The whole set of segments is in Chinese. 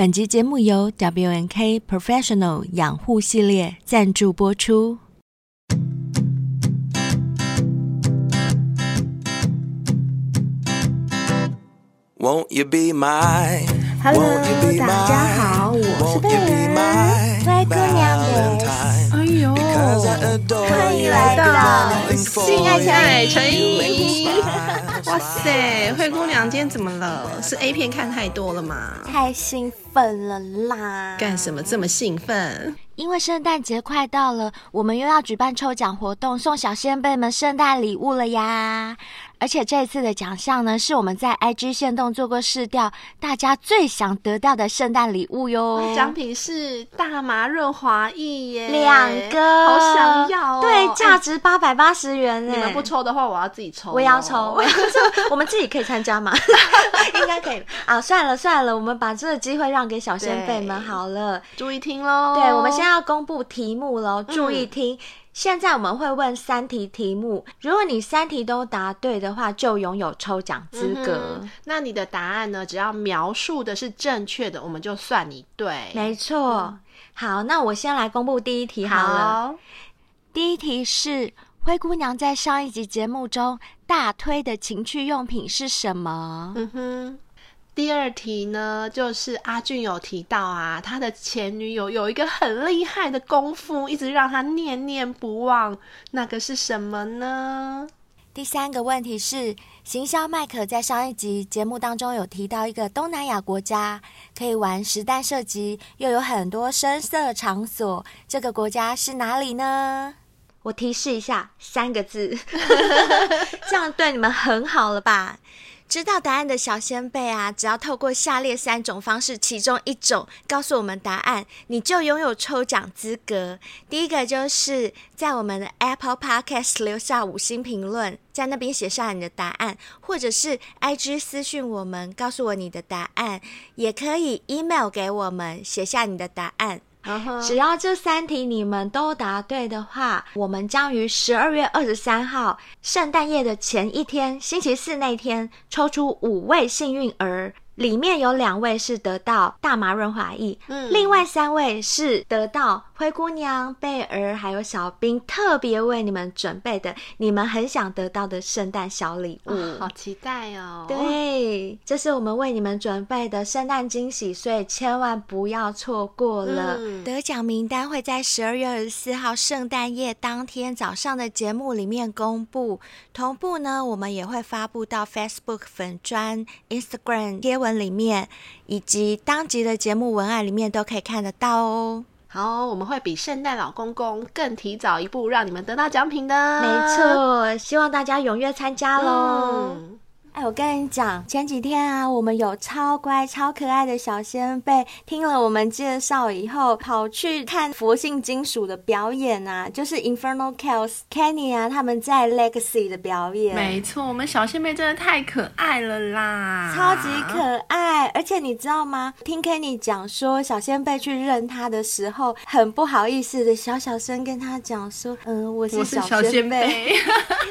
本集节目由 WNK Professional 养护系列赞助播出。Won't you be my? Hello，大家好，我是贝儿，灰姑娘的。哎呦，欢迎来到性爱成瘾。哇塞，灰姑娘今天怎么了？是 A 片看太多了吗？太兴奋了啦！干什么这么兴奋？因为圣诞节快到了，我们又要举办抽奖活动，送小先辈们圣诞礼物了呀！而且这次的奖项呢，是我们在 IG 线动做过试调，大家最想得到的圣诞礼物哟。奖品是大麻润滑液耶，两个，好想要哦。对，价值八百八十元耶。你们不抽的话，我要自己抽哦。我要抽，我要抽。我们自己可以参加吗？应该可以啊。算了算了，我们把这个机会让给小仙贝们好了。注意听喽。对，我们现在要公布题目喽，注意听。嗯现在我们会问三题题目，如果你三题都答对的话，就拥有抽奖资格。嗯。那你的答案呢？只要描述的是正确的，我们就算你对。没错。嗯。好，那我先来公布第一题好了。好。第一题是灰姑娘在上一集节目中大推的情趣用品是什么？嗯哼。第二题呢，就是阿俊有提到啊，他的前女友有一个很厉害的功夫，一直让他念念不忘，那个是什么呢？第三个问题是，行销麦克在上一集节目当中有提到一个东南亚国家，可以玩实弹射击，又有很多声色场所，这个国家是哪里呢？我提示一下，三个字，这样对你们很好了吧？知道答案的小仙贝啊，只要透过下列三种方式其中一种告诉我们答案，你就拥有抽奖资格。第一个就是在我们的 Apple Podcast 留下五星评论，在那边写下你的答案，或者是 IG 私讯我们，告诉我你的答案，也可以 email 给我们，写下你的答案。只要这三题你们都答对的话，我们将于十二月二十三号圣诞夜的前一天，星期四那天抽出五位幸运儿。里面有两位是得到大麻润滑液，嗯，另外三位是得到灰姑娘、贝儿还有小冰特别为你们准备的你们很想得到的圣诞小礼物。哦，好期待哦！对，这是我们为你们准备的圣诞惊喜，所以千万不要错过了。嗯，得奖名单会在十二月二十四号圣诞夜当天早上的节目里面公布，同步呢，我们也会发布到 Facebook 粉砖、Instagram 贴文。里面以及当集的节目文案里面都可以看得到哦。好，我们会比圣诞老公公更提早一步，让你们得到奖品的。没错，希望大家踊跃参加喽。嗯哎，我跟你讲，前几天啊，我们有超乖、超可爱的小仙贝，听了我们介绍以后，跑去看佛性金属的表演啊，就是 Infernal Chaos Kenny 啊，他们在 Legacy 的表演。没错，我们小仙贝真的太可爱了啦，超级可爱。而且你知道吗？听 Kenny 讲说，小仙贝去认他的时候，很不好意思的小小声跟他讲说：“嗯、呃，我是小仙贝。”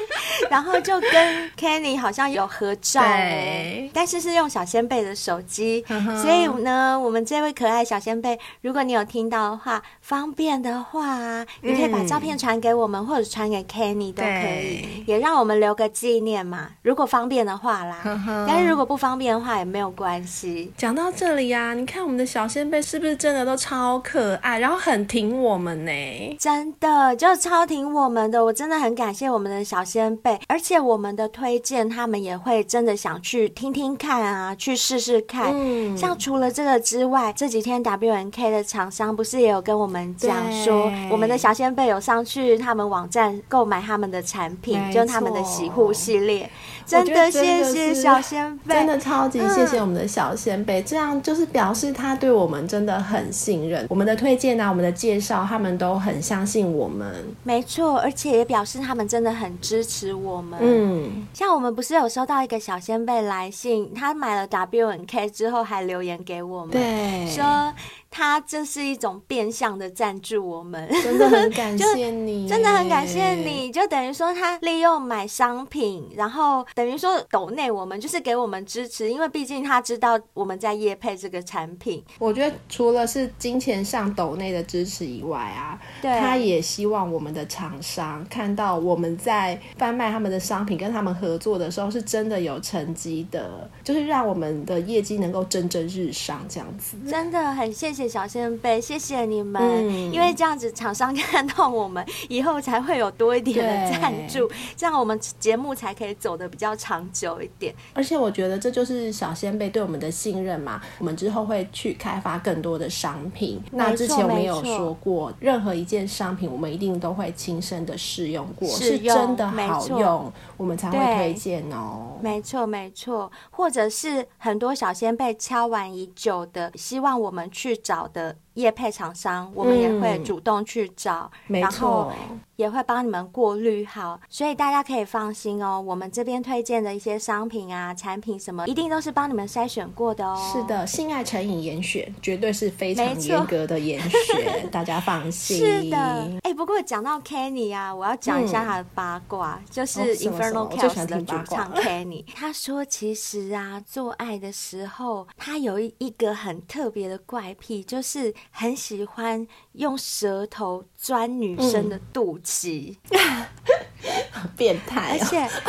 然后就跟 Kenny 好像有合照，对，但是是用小仙贝的手机，所以呢，我们这位可爱小仙贝，如果你有听到的话，方便的话，你可以把照片传给我们，或者传给 Kenny 都可以，也让我们留个纪念嘛。如果方便的话啦，但是如果不方便的话也没有关系。讲到这里呀，你看我们的小仙贝是不是真的都超可爱，然后很挺我们呢？真的就超挺我们的，我真的很感谢我们的小仙贝。而且我们的推荐，他们也会真的想去听听看啊，去试试看。嗯，像除了这个之外，这几天 WNK 的厂商不是也有跟我们讲说，我们的小仙贝有上去他们网站购买他们的产品，就他们的洗护系列。真的谢谢小仙 贝，真的超级谢谢我们的小仙贝，这样就是表示他对我们真的很信任。我们的推荐啊，我们的介绍，他们都很相信我们。没错，而且也表示他们真的很支持我们。嗯，像我们不是有收到一个小仙贝来信，他买了 W N K 之后还留言给我们，对，说。他这是一种变相的赞助我们，真的很感 谢你，真的很感谢你，就等于说他利用买商品，然后等于说抖内我们就是给我们支持，因为毕竟他知道我们在业配这个产品。我觉得除了是金钱上抖内的支持以外啊，对，他也希望我们的厂商看到我们在贩卖他们的商品，跟他们合作的时候是真的有成绩的，就是让我们的业绩能够蒸蒸日上这样子。真的很谢谢。谢谢小仙贝，谢谢你们，嗯、因为这样子厂商 看到我们以后才会有多一点的赞助，这样我们节目才可以走的比较长久一点。而且我觉得这就是小仙贝对我们的信任嘛，我们之后会去开发更多的商品。那之前我们有说过，任何一件商品我们一定都会亲身的试用过，是真的好用，我们才会推荐哦。没错没错，或者是很多小仙贝敲完已久的，希望我们去。找的业配厂商，我们也会主动去找，嗯、然后也会帮你们过滤好，所以大家可以放心哦。我们这边推荐的一些商品啊、产品什么，一定都是帮你们筛选过的哦。是的，性爱成瘾严选，绝对是非常严格的严选，大家放心。是的，哎、欸，不过讲到 Kenny 啊，我要讲一下他的八卦，嗯、就是 Infernal Chaos 的主唱 Kenny，他说其实啊，做爱的时候他有一一个很特别的怪癖，就是。很喜欢用舌头钻女生的肚脐，嗯、变态、哦，而且。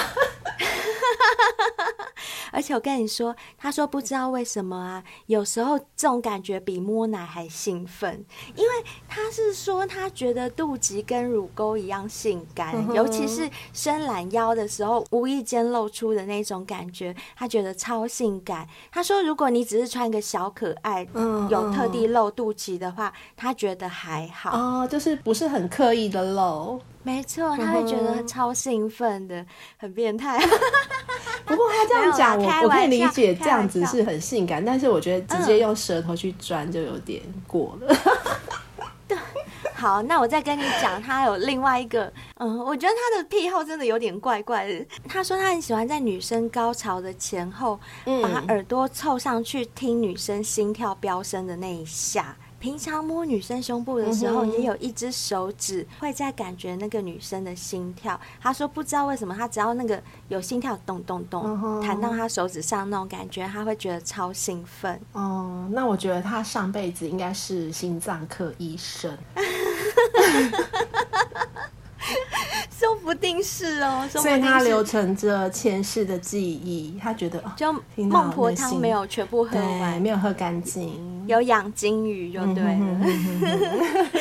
而且我跟你说，他说不知道为什么啊，有时候这种感觉比摸奶还兴奋，因为他是说他觉得肚脐跟乳沟一样性感，嗯、尤其是伸懒腰的时候，无意间露出的那种感觉，他觉得超性感。他说，如果你只是穿个小可爱，嗯，有特地露肚脐的话，他觉得还好。哦，就是不是很刻意的露。没错，他会觉得超兴奋的，很变态。不过他这样讲，我我可以理解这样子是很性感，但是我觉得直接用舌头去钻就有点过了。对，好，那我再跟你讲，他有另外一个，嗯，我觉得他的癖好真的有点怪怪的。他说他很喜欢在女生高潮的前后，把耳朵凑上去听女生心跳飙升的那一下。平常摸女生胸部的时候，也有一只手指会在感觉那个女生的心跳。他说不知道为什么，他只要那个有心跳咚咚咚弹到他手指上那种感觉，他会觉得超兴奋。哦，那我觉得他上辈子应该是心脏科医生。说不定是哦，所以他留存着前世的记忆。他觉得就孟婆汤没有全部喝完，没有喝干净，有养金鱼就对了。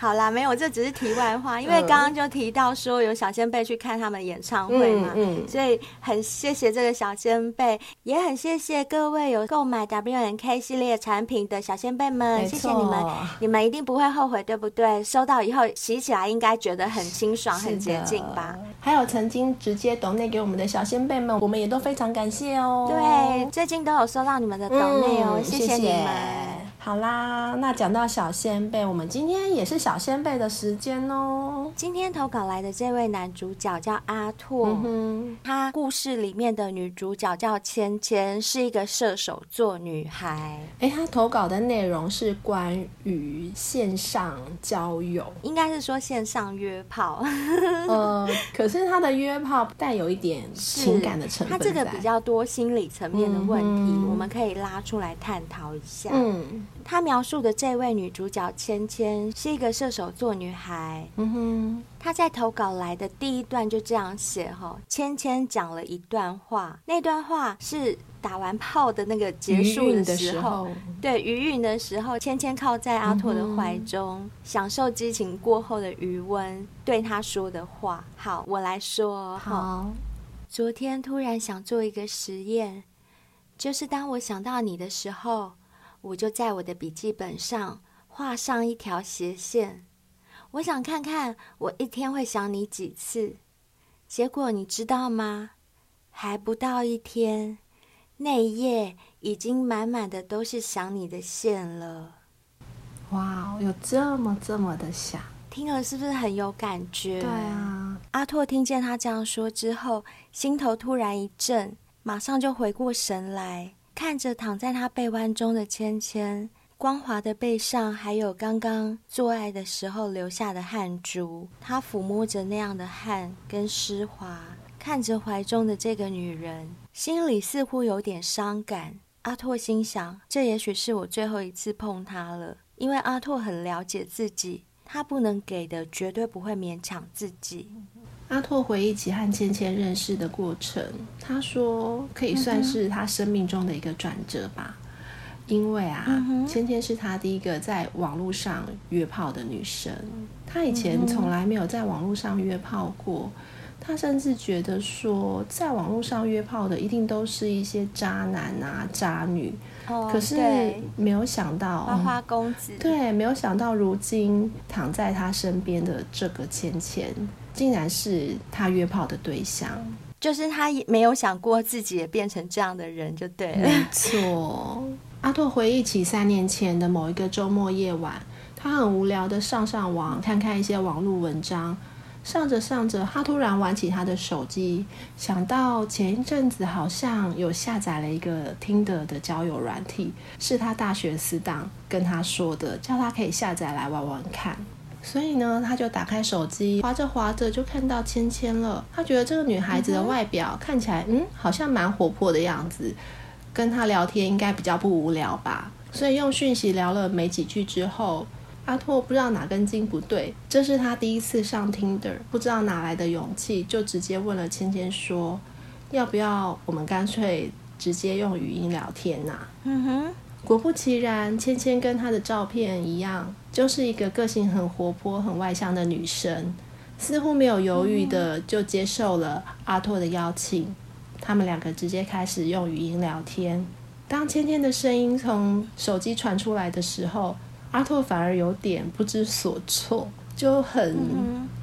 好啦，没有，这只是题外话，因为刚刚就提到说有小仙贝去看他们演唱会嘛，嗯嗯、所以很谢谢这个小仙贝，也很谢谢各位有购买 WNK 系列产品的小仙贝们，谢谢你们，你们一定不会后悔，对不对？收到以后洗起来应该觉得很清爽、很洁净吧？还有曾经直接抖内给我们的小仙贝们，我们也都非常感谢哦。对，最近都有收到你们的抖内哦，嗯、谢谢你们。好啦，那讲到小仙贝，我们今天也是小仙贝的时间哦。今天投稿来的这位男主角叫阿拓，嗯、他故事里面的女主角叫芊芊，是一个射手座女孩。哎，他投稿的内容是关于线上交友，应该是说线上约炮。呃，可是他的约炮带有一点情感的成分，他这个比较多心理层面的问题，嗯、我们可以拉出来探讨一下。嗯。他描述的这位女主角芊芊是一个射手座女孩。嗯哼，她在投稿来的第一段就这样写哈，芊芊讲了一段话，那段话是打完炮的那个结束的时候，对，余韵的时候，芊芊靠在阿拓的怀中，嗯、享受激情过后的余温，对他说的话。好，我来说。好，昨天突然想做一个实验，就是当我想到你的时候。我就在我的笔记本上画上一条斜线，我想看看我一天会想你几次。结果你知道吗？还不到一天，那一页已经满满的都是想你的线了。哇，有这么这么的想，听了是不是很有感觉？对啊。阿拓听见他这样说之后，心头突然一震，马上就回过神来。看着躺在他臂弯中的芊芊，光滑的背上还有刚刚做爱的时候留下的汗珠。他抚摸着那样的汗跟湿滑，看着怀中的这个女人，心里似乎有点伤感。阿拓心想，这也许是我最后一次碰她了，因为阿拓很了解自己，他不能给的绝对不会勉强自己。阿拓回忆起和芊芊认识的过程，他说可以算是他生命中的一个转折吧。嗯、因为啊，芊芊是他第一个在网络上约炮的女生，他以前从来没有在网络上约炮过。他甚至觉得说，在网络上约炮的一定都是一些渣男啊、渣女。哦、可是没有想到，花花公子。对，没有想到，如今躺在他身边的这个芊芊，竟然是他约炮的对象。就是他也没有想过自己也变成这样的人，就对了。没错。阿拓回忆起三年前的某一个周末夜晚，他很无聊的上上网，看看一些网络文章。上着上着，他突然玩起他的手机，想到前一阵子好像有下载了一个 Tinder 的交友软体，是他大学死党跟他说的，叫他可以下载来玩玩看。所以呢，他就打开手机，划着划着就看到芊芊了。他觉得这个女孩子的外表看起来，嗯，好像蛮活泼的样子，跟她聊天应该比较不无聊吧。所以用讯息聊了没几句之后。阿拓不知道哪根筋不对，这是他第一次上 Tinder，不知道哪来的勇气，就直接问了芊芊说：“要不要我们干脆直接用语音聊天呐、啊？”嗯哼，果不其然，芊芊跟她的照片一样，就是一个个性很活泼、很外向的女生，似乎没有犹豫的就接受了阿拓的邀请。他们两个直接开始用语音聊天。当芊芊的声音从手机传出来的时候，阿拓反而有点不知所措，就很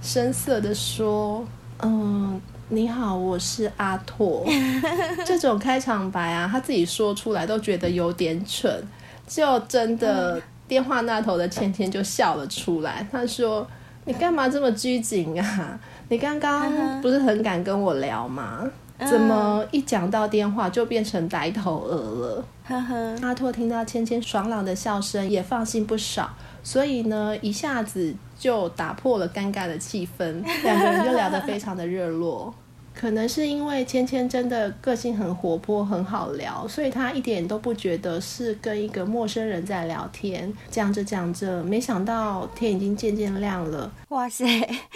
生涩的说：“嗯、呃，你好，我是阿拓。”这种开场白啊，他自己说出来都觉得有点蠢，就真的电话那头的芊芊就笑了出来。她说：“你干嘛这么拘谨啊？你刚刚不是很敢跟我聊吗？”怎么一讲到电话就变成呆头鹅了？呵呵，阿拓听到芊芊爽朗的笑声，也放心不少，所以呢，一下子就打破了尴尬的气氛，两个人就聊得非常的热络。可能是因为芊芊真的个性很活泼，很好聊，所以她一点都不觉得是跟一个陌生人在聊天。讲着讲着，没想到天已经渐渐亮了。哇塞，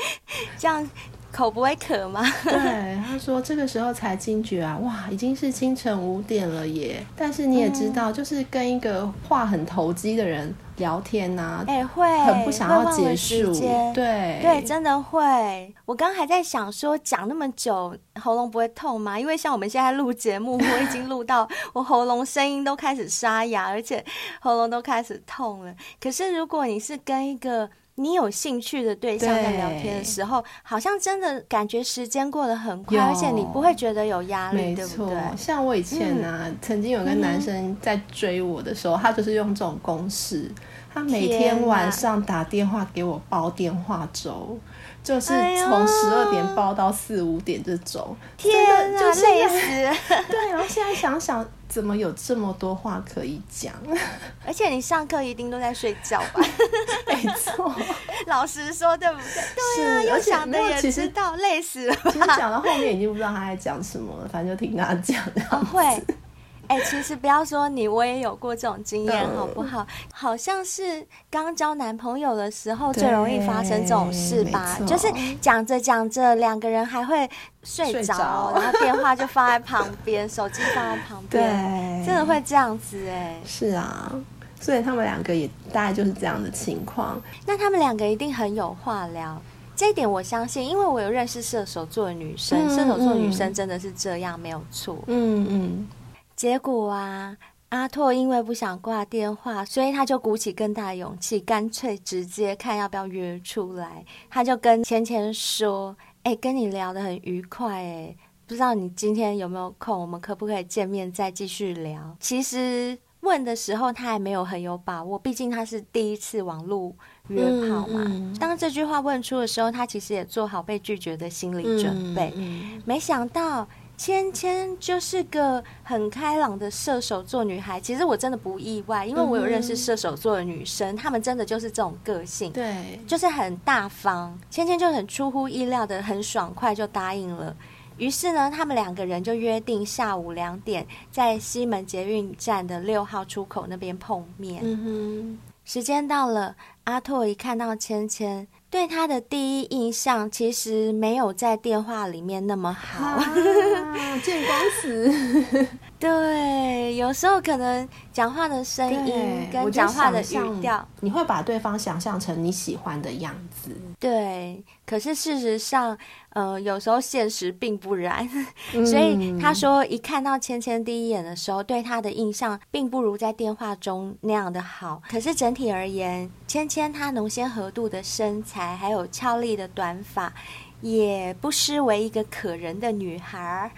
这样。口不会渴吗？对，他说这个时候才惊觉啊，哇，已经是清晨五点了耶！但是你也知道，嗯、就是跟一个话很投机的人聊天呐、啊，哎、欸，会很不想要结束，对对，真的会。我刚刚还在想说，讲那么久，喉咙不会痛吗？因为像我们现在录节目，我已经录到我喉咙声音都开始沙哑，而且喉咙都开始痛了。可是如果你是跟一个你有兴趣的对象在聊天的时候，好像真的感觉时间过得很快，而且你不会觉得有压力，对不对？像我以前呢、啊，嗯、曾经有个男生在追我的时候，嗯、他就是用这种公式，他每天晚上打电话给我煲电话粥，就是从十二点煲到四五点这种，天哪，就累死！对，然后现在想想。怎么有这么多话可以讲？而且你上课一定都在睡觉吧？没错，老实说对不对？对啊，有想的也知道，累死了。其实讲到后面已经不知道他在讲什么了，反正就听他讲。哦，会。哎、欸，其实不要说你，我也有过这种经验，好不好？好像是刚交男朋友的时候最容易发生这种事吧？就是讲着讲着，两个人还会睡着，着然后电话就放在旁边，手机放在旁边，对，真的会这样子哎。是啊，所以他们两个也大概就是这样的情况。那他们两个一定很有话聊，这一点我相信，因为我有认识射手座的女生，嗯、射手座女生真的是这样，没有错。嗯嗯。结果啊，阿拓因为不想挂电话，所以他就鼓起更大的勇气，干脆直接看要不要约出来。他就跟芊芊说：“哎、欸，跟你聊得很愉快，哎，不知道你今天有没有空？我们可不可以见面再继续聊？”其实问的时候他还没有很有把握，毕竟他是第一次网路约炮嘛。嗯嗯、当这句话问出的时候，他其实也做好被拒绝的心理准备。没想到。芊芊就是个很开朗的射手座女孩。其实我真的不意外，因为我有认识射手座的女生，她、嗯、们真的就是这种个性，对，就是很大方。芊芊就很出乎意料的很爽快就答应了。于是呢，他们两个人就约定下午两点在西门捷运站的六号出口那边碰面。嗯哼，时间到了，阿拓一看到芊芊，对他的第一印象其实没有在电话里面那么好。啊，见光死。对，有时候可能讲话的声音跟讲话的语调，你会把对方想象成你喜欢的样子。对，可是事实上，呃，有时候现实并不然。所以他说，一看到芊芊第一眼的时候，对他的印象并不如在电话中那样的好。可是整体而言，芊芊她浓纤合度的身材，还有俏丽的短发。也不失为一个可人的女孩儿，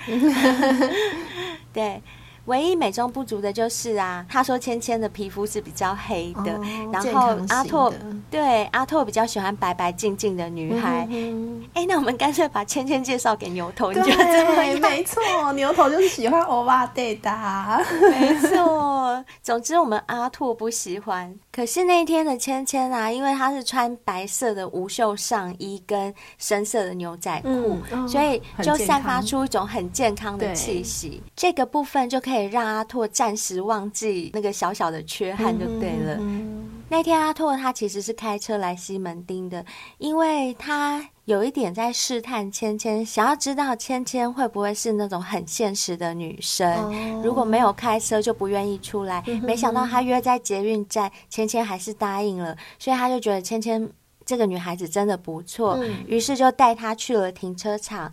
对。唯一美中不足的就是啊，他说芊芊的皮肤是比较黑的，哦、然后阿拓对阿拓比较喜欢白白净净的女孩。哎、嗯欸，那我们干脆把芊芊介绍给牛头，你觉得怎么样？没错，牛头就是喜欢欧巴对的。没错，总之我们阿拓不喜欢。可是那一天的芊芊啊，因为她是穿白色的无袖上衣跟深色的牛仔裤，嗯哦、所以就散发出一种很健康的气息。这个部分就可以。让阿拓暂时忘记那个小小的缺憾就对了。嗯、那天阿拓他其实是开车来西门町的，因为他有一点在试探芊芊，想要知道芊芊会不会是那种很现实的女生，哦、如果没有开车就不愿意出来。嗯、没想到他约在捷运站，芊芊还是答应了，所以他就觉得芊芊这个女孩子真的不错，嗯、于是就带她去了停车场。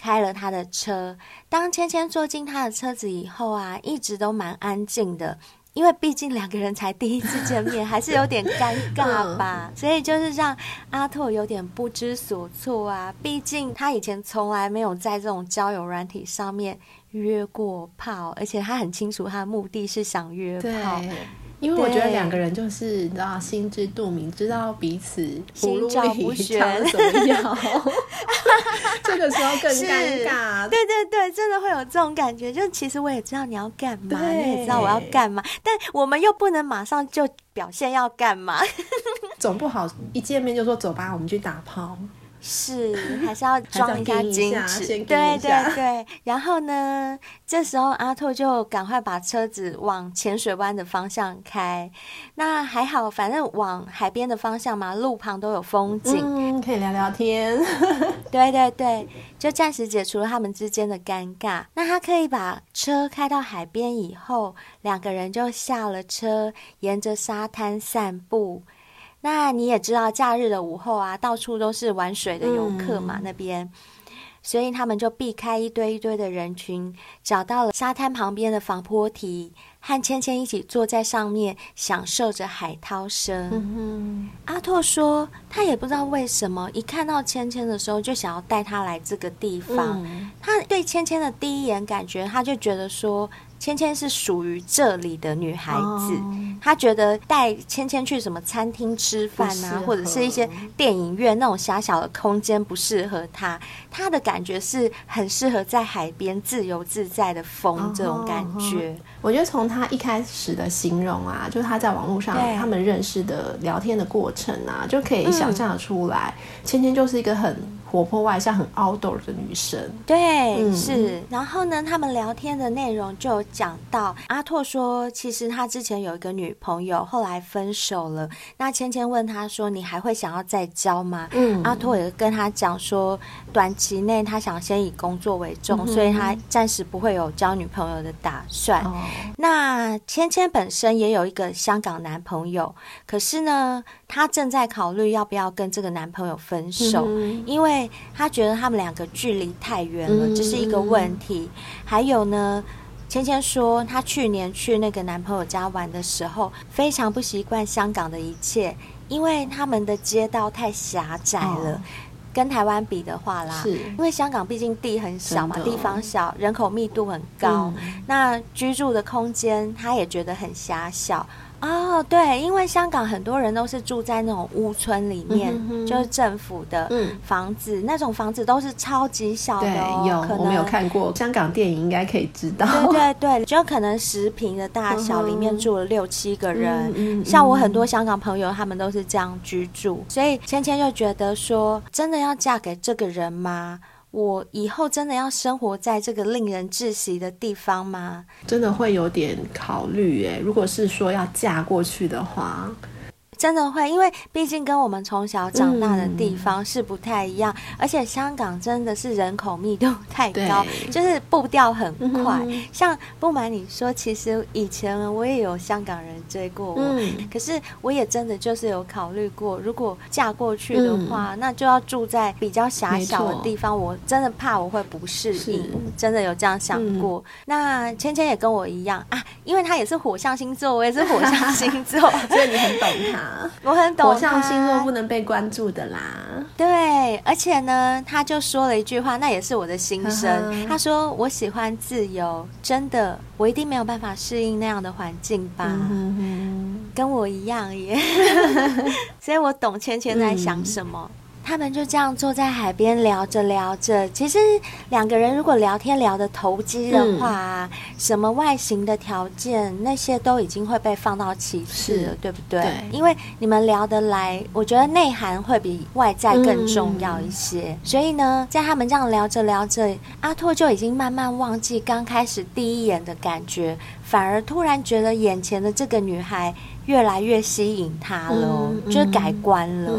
开了她的车，当芊芊坐进他的车子以后啊，一直都蛮安静的，因为毕竟两个人才第一次见面，还是有点尴尬吧，所以就是让阿拓有点不知所措啊。毕竟他以前从来没有在这种交友软体上面约过炮，而且他很清楚他的目的是想约炮。因为我觉得两个人就是你知道心知肚明，知道彼此心照不宣怎么样，这个时候更尴尬。对对对，真的会有这种感觉。就其实我也知道你要干嘛，你也知道我要干嘛，但我们又不能马上就表现要干嘛，总不好一见面就说走吧，我们去打炮。是，还是要装一下矜持，对对对。然后呢，这时候阿拓就赶快把车子往浅水湾的方向开。那还好，反正往海边的方向嘛，路旁都有风景，嗯，可以聊聊天。对对对，就暂时解除了他们之间的尴尬。那他可以把车开到海边以后，两个人就下了车，沿着沙滩散步。那你也知道，假日的午后啊，到处都是玩水的游客嘛，嗯、那边，所以他们就避开一堆一堆的人群，找到了沙滩旁边的防坡堤，和芊芊一起坐在上面，享受着海涛声。嗯、阿拓说，他也不知道为什么，一看到芊芊的时候，就想要带她来这个地方。嗯、他对芊芊的第一眼感觉，他就觉得说。芊芊是属于这里的女孩子，她、oh. 觉得带芊芊去什么餐厅吃饭啊，或者是一些电影院那种狭小的空间不适合她。她的感觉是很适合在海边自由自在的风这种感觉。Oh. 我觉得从她一开始的形容啊，就是她在网络上他们认识的聊天的过程啊，就可以想象得出来，芊芊就是一个很。活泼外向、很 outdoor 的女生，对，嗯、是。然后呢，他们聊天的内容就讲到，阿拓说，其实他之前有一个女朋友，后来分手了。那芊芊问他说：“你还会想要再交吗？”嗯，阿拓也跟他讲说，短期内他想先以工作为重，嗯、所以他暂时不会有交女朋友的打算。哦、那芊芊本身也有一个香港男朋友，可是呢，她正在考虑要不要跟这个男朋友分手，嗯、因为。他觉得他们两个距离太远了，这是一个问题。还有呢，芊芊说她去年去那个男朋友家玩的时候，非常不习惯香港的一切，因为他们的街道太狭窄了。跟台湾比的话啦，是因为香港毕竟地很小嘛，地方小，人口密度很高，那居住的空间他也觉得很狭小。哦，对，因为香港很多人都是住在那种屋村里面，嗯、哼哼就是政府的房子，嗯、那种房子都是超级小的、哦。对，有可能我没有看过香港电影，应该可以知道。对对 对，就可能十平的大小，里面住了六七个人。嗯、像我很多香港朋友，他们都是这样居住，所以芊芊就觉得说，真的要嫁给这个人吗？我以后真的要生活在这个令人窒息的地方吗？真的会有点考虑诶。如果是说要嫁过去的话。真的会，因为毕竟跟我们从小长大的地方是不太一样，嗯、而且香港真的是人口密度太高，就是步调很快。嗯、像不瞒你说，其实以前我也有香港人追过我，嗯、可是我也真的就是有考虑过，如果嫁过去的话，嗯、那就要住在比较狭小的地方，我真的怕我会不适应，真的有这样想过。嗯、那芊芊也跟我一样啊，因为她也是火象星座，我也是火象 星座，所以你很懂她。我很懂，火象星座不能被关注的啦。对，而且呢，他就说了一句话，那也是我的心声。呵呵，他说：“我喜欢自由，真的，我一定没有办法适应那样的环境吧？嗯、哼哼跟我一样耶。所以我懂芊芊在想什么。嗯”他们就这样坐在海边聊着聊着，其实两个人如果聊天聊得投机的话，嗯、什么外形的条件那些都已经会被放到其次了，对不对？对，因为你们聊得来，我觉得内涵会比外在更重要一些。嗯、所以呢，在他们这样聊着聊着，阿拓就已经慢慢忘记刚开始第一眼的感觉，反而突然觉得眼前的这个女孩越来越吸引他了，嗯、就是改观了。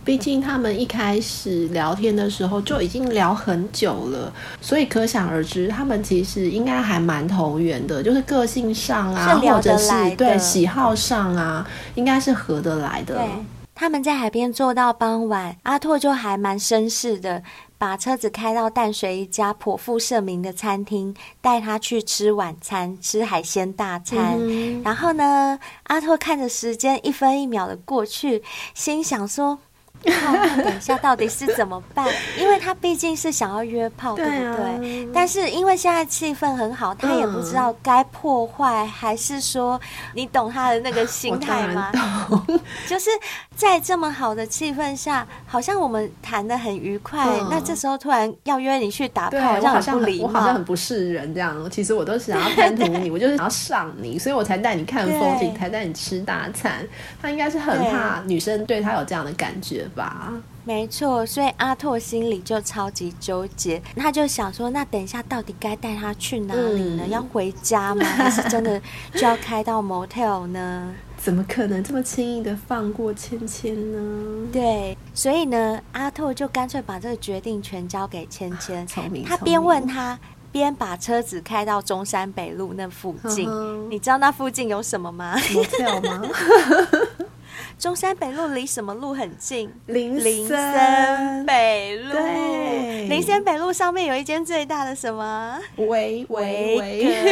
嗯毕竟他们一开始聊天的时候就已经聊很久了，所以可想而知，他们其实应该还蛮投缘的，就是个性上啊，或者是对喜好上啊，应该是合得来的。对，他们在海边坐到傍晚，阿拓就还蛮绅士的，把车子开到淡水一家颇负盛名的餐厅，带他去吃晚餐，吃海鲜大餐。嗯、然后呢，阿拓看着时间一分一秒的过去，心想说。等一下，到底是怎么办？因为他毕竟是想要约炮，对不对？但是因为现在气氛很好，他也不知道该破坏还是说，你懂他的那个心态吗？就是在这么好的气氛下，好像我们谈的很愉快，嗯、那这时候突然要约你去打炮，好像很不礼貌，我好像很不是人这样。其实我都是想要贪图你，我就是想要上你，所以我才带你看风景，才带你吃大餐。他应该是很怕女生对他有这样的感觉。吧，没错，所以阿拓心里就超级纠结，他就想说，那等一下到底该带他去哪里呢？嗯、要回家吗？还是真的就要开到 motel 呢？怎么可能这么轻易的放过芊芊呢？对，所以呢，阿拓就干脆把这个决定权交给芊芊。聪明，他边问他，边把车子开到中山北路那附近。呵呵，你知道那附近有什么吗？motel 吗？中山北路离什么路很近？林林森北路。对，林森北路上面有一间最大的什么？维维维。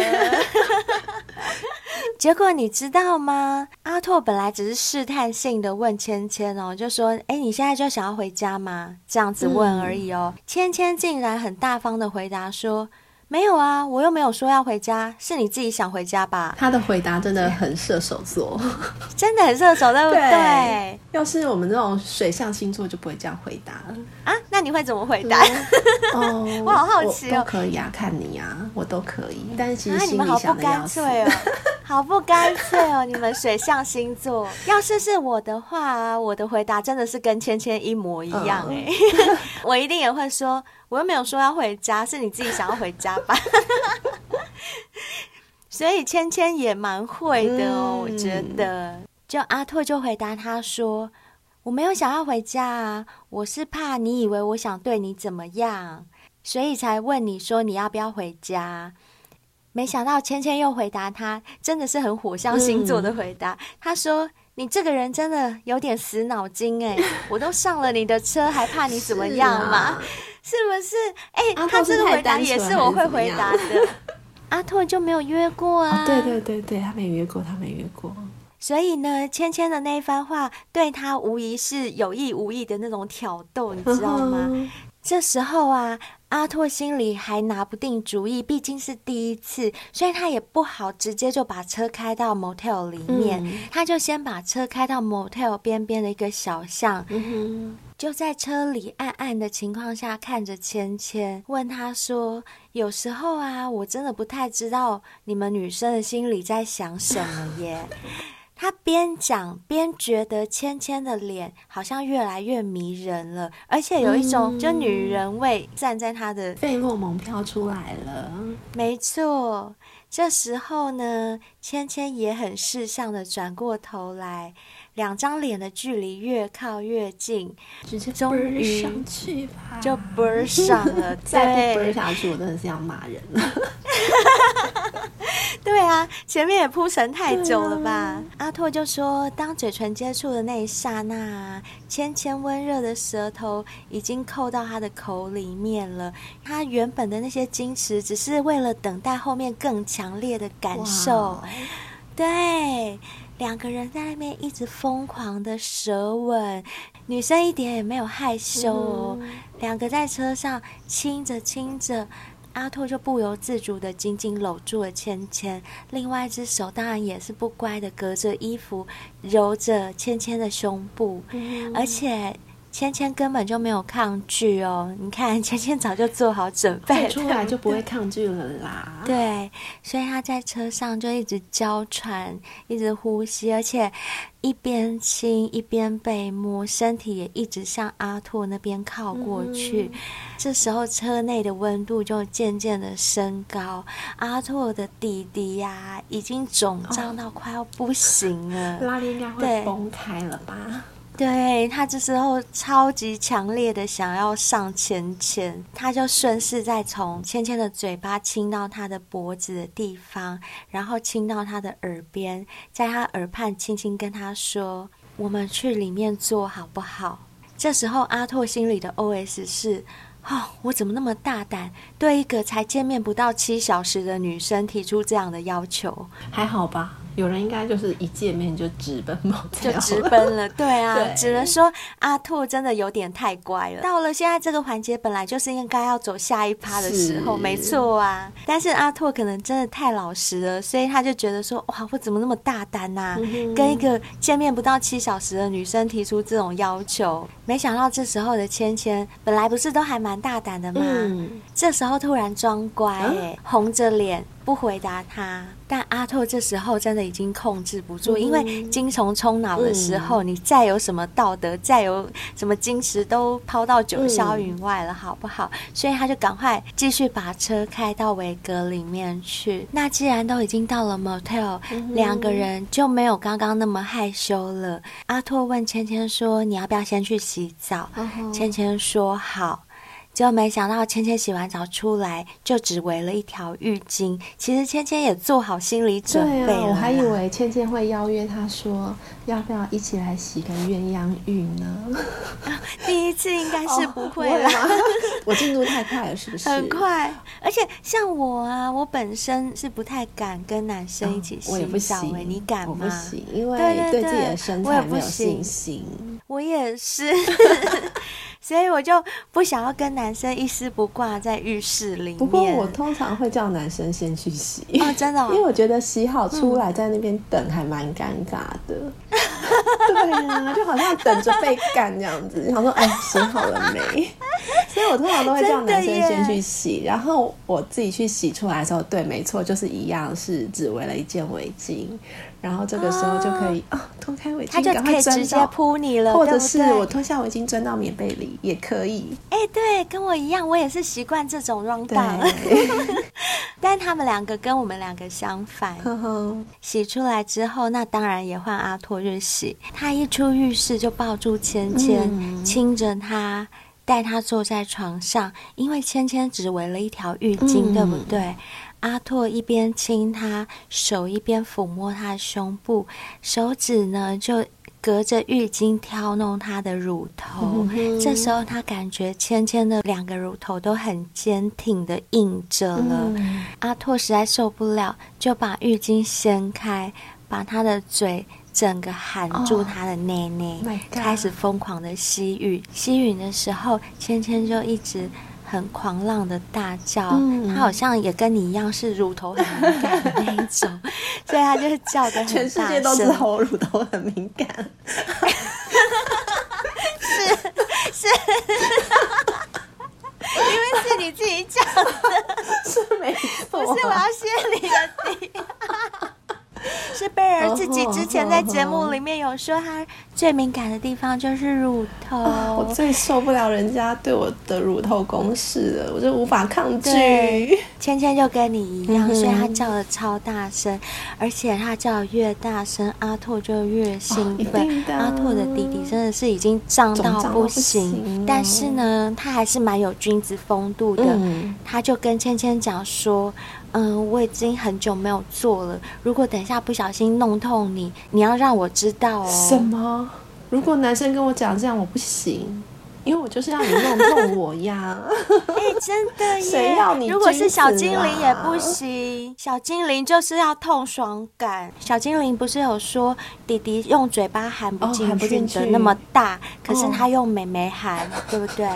结果你知道吗？阿拓本来只是试探性的问芊芊哦，就说：“哎，你现在就想要回家吗？”这样子问而已哦。芊芊竟然很大方的回答说。没有啊，我又没有说要回家，是你自己想回家吧？他的回答真的很射手座，真的很射手，对不对？对，要是我们这种水象星座就不会这样回答了啊。那你会怎么回答？哦，我好好奇哦。都可以啊，看你啊，我都可以。但是其实心里想的要、啊、你们好不干脆哦，好不干脆哦。你们水象星座，要是是我的话，我的回答真的是跟芊芊一模一样哎，嗯、我一定也会说。我又没有说要回家，是你自己想要回家吧？所以芊芊也蛮会的哦，我觉得。就阿拓就回答他说：“我没有想要回家啊，我是怕你以为我想对你怎么样，所以才问你说你要不要回家。”没想到芊芊又回答他，真的是很火象星座的回答。他说：“你这个人真的有点死脑筋哎，我都上了你的车，还怕你怎么样嘛？”是不是？哎、欸，他这个回答也是我会回答的。阿拓就没有约过啊？哦、对对对对，他没约过，他没约过。所以呢，芊芊的那一番话对他无疑是有意无意的那种挑逗，你知道吗？这时候啊，阿拓心里还拿不定主意，毕竟是第一次，所以他也不好直接就把车开到 motel 里面，嗯、他就先把车开到 motel 边边的一个小巷，嗯、就在车里暗暗的情况下看着芊芊，问他说：“有时候啊，我真的不太知道你们女生的心里在想什么耶。”他边讲边觉得芊芊的脸好像越来越迷人了，而且有一种就女人味站在他的费洛蒙飘出来了。没错，这时候呢，芊芊也很识相的转过头来。两张脸的距离越靠越近，直接终于上去吧，就啵上了。再不啵下去，我真的是要骂人了。对啊，前面也铺陈太久了吧？啊、阿拓就说，当嘴唇接触的那一刹那，芊芊温热的舌头已经扣到他的口里面了。他原本的那些矜持，只是为了等待后面更强烈的感受。哇对。两个人在那边一直疯狂的舌吻，女生一点也没有害羞哦。嗯、两个在车上亲着亲着，阿拓就不由自主的紧紧搂住了芊芊，另外一只手当然也是不乖的，隔着衣服揉着芊芊的胸部，嗯、而且。芊芊根本就没有抗拒哦，你看芊芊早就做好准备，出来就不会抗拒了啦。对，所以他在车上就一直娇喘，一直呼吸，而且一边亲一边被摸，身体也一直向阿拓那边靠过去。嗯、这时候车内的温度就渐渐的升高，阿拓的弟弟呀、啊、已经肿胀到快要不行了，哦、拉链应该会崩开了吧？对，他这时候超级强烈的想要上芊芊，他就顺势再从芊芊的嘴巴亲到他的脖子的地方，然后亲到他的耳边，在他耳畔轻轻跟他说：“我们去里面坐好不好？”这时候阿拓心里的 OS 是：“哦，我怎么那么大胆，对一个才见面不到七小时的女生提出这样的要求？”还好吧。有人应该就是一见面就直奔某，就直奔了。对啊，对只能说阿拓真的有点太乖了。到了现在这个环节，本来就是应该要走下一趴的时候，是没错啊。但是阿拓可能真的太老实了，所以他就觉得说：哇，我怎么那么大胆呐、啊？嗯、跟一个见面不到七小时的女生提出这种要求。没想到这时候的芊芊本来不是都还蛮大胆的吗？嗯、这时候突然装乖、欸，哎、啊，红着脸。不回答他，但阿拓这时候真的已经控制不住，嗯、因为精虫冲脑的时候，嗯、你再有什么道德，再有什么矜持，都抛到九霄云外了，嗯、好不好？所以他就赶快继续把车开到维格里面去。那既然都已经到了 motel，两、嗯、个人就没有刚刚那么害羞了。阿拓问芊芊说：“你要不要先去洗澡？”芊芊、嗯、说：“好。”就没想到芊芊洗完澡出来，就只围了一条浴巾。其实芊芊也做好心理准备了。对啊，我还以为芊芊会邀约他说，要不要一起来洗个鸳鸯浴呢？第一次应该是不会啦。哦、我进度太快了，是不是？很快，而且像我啊，我本身是不太敢跟男生一起洗澡。我也不行，你敢吗？我不行，因为对自己的身材没有信心。我也是。所以我就不想要跟男生一丝不挂在浴室里面。不过我通常会叫男生先去洗哦，真的、哦，因为我觉得洗好出来在那边等还蛮尴尬的。嗯、对呀、啊，就好像等着被干这样子。想说，哎，洗好了没？所以我通常都会叫男生先去洗，然后我自己去洗出来的时候，对，没错，就是一样，是只围了一件围巾。然后这个时候就可以啊，脱开围巾，他就可以直接扑你了，或者是我脱下围巾钻到棉被里也可以。哎，对，跟我一样，我也是习惯这种 run down。但他们两个跟我们两个相反。洗出来之后，那当然也换阿拓去洗。他一出浴室就抱住芊芊，亲着她，带她坐在床上，因为芊芊只围了一条浴巾，对不对？阿拓一边亲她，手一边抚摸她的胸部，手指呢就隔着浴巾挑弄她的乳头。嗯、这时候她感觉芊芊的两个乳头都很坚挺的硬着了。嗯、阿拓实在受不了，就把浴巾掀开，把她的嘴整个含住她的内内，oh、开始疯狂的吸吮。吸吮的时候，芊芊就一直。很狂浪的大叫，嗯、他好像也跟你一样是乳头很敏感的那一种，所以他就是叫的很大声。全世界都知道我乳头很敏感，是是，因为是你自己讲的，是没错，不是我要谢你的底。是贝尔自己之前在节目里面有说，他最敏感的地方就是乳头。我最受不了人家对我的乳头攻势了，我就无法抗拒。芊芊就跟你一样，所以他叫的超大声，而且他叫越大声，阿拓就越兴奋。阿拓的弟弟真的是已经胀到不行，但是呢，他还是蛮有君子风度的。他就跟芊芊讲说。嗯，我已经很久没有做了。如果等一下不小心弄痛你，你要让我知道哦。什么？如果男生跟我讲这样，我不行。因为我就是要你弄弄我呀！哎、欸，真的耶！谁要你？如果是小精灵也不行，小精灵就是要痛爽感。小精灵不是有说弟弟用嘴巴含不进去的那么大，哦、可是他用妹妹含，哦、对不对？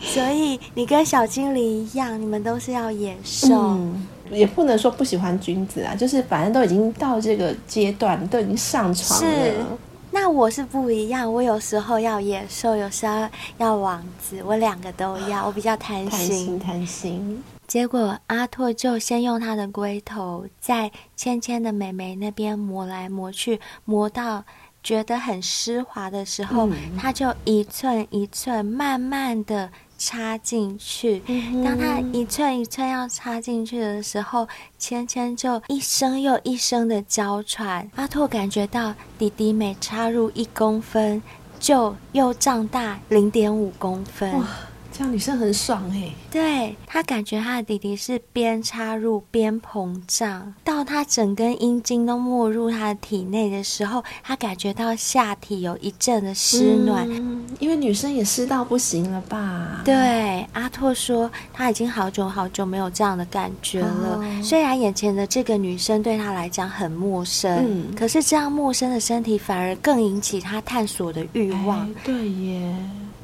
所以你跟小精灵一样，你们都是要野兽、嗯，也不能说不喜欢君子啊，就是反正都已经到这个阶段，都已经上床了。那我是不一样，我有时候要野兽，有时候要王子，我两个都要，我比较贪心。贪心。结果阿拓就先用他的龟头在芊芊的美眉那边磨来磨去，磨到觉得很湿滑的时候，嗯、他就一寸一寸慢慢的。插进去，当他一寸一寸要插进去的时候，芊芊就一声又一声的娇喘。阿拓感觉到弟弟每插入一公分，就又胀大零点五公分。这样女生很爽哎，对，她感觉她的弟弟是边插入边膨胀，到她整根阴茎都没入她的体内的时候，她感觉到下体有一阵的湿暖，嗯，因为女生也湿到不行了吧？对，阿拓说他已经好久好久没有这样的感觉了。哦，虽然眼前的这个女生对他来讲很陌生，嗯，可是这样陌生的身体反而更引起他探索的欲望。哎，对耶。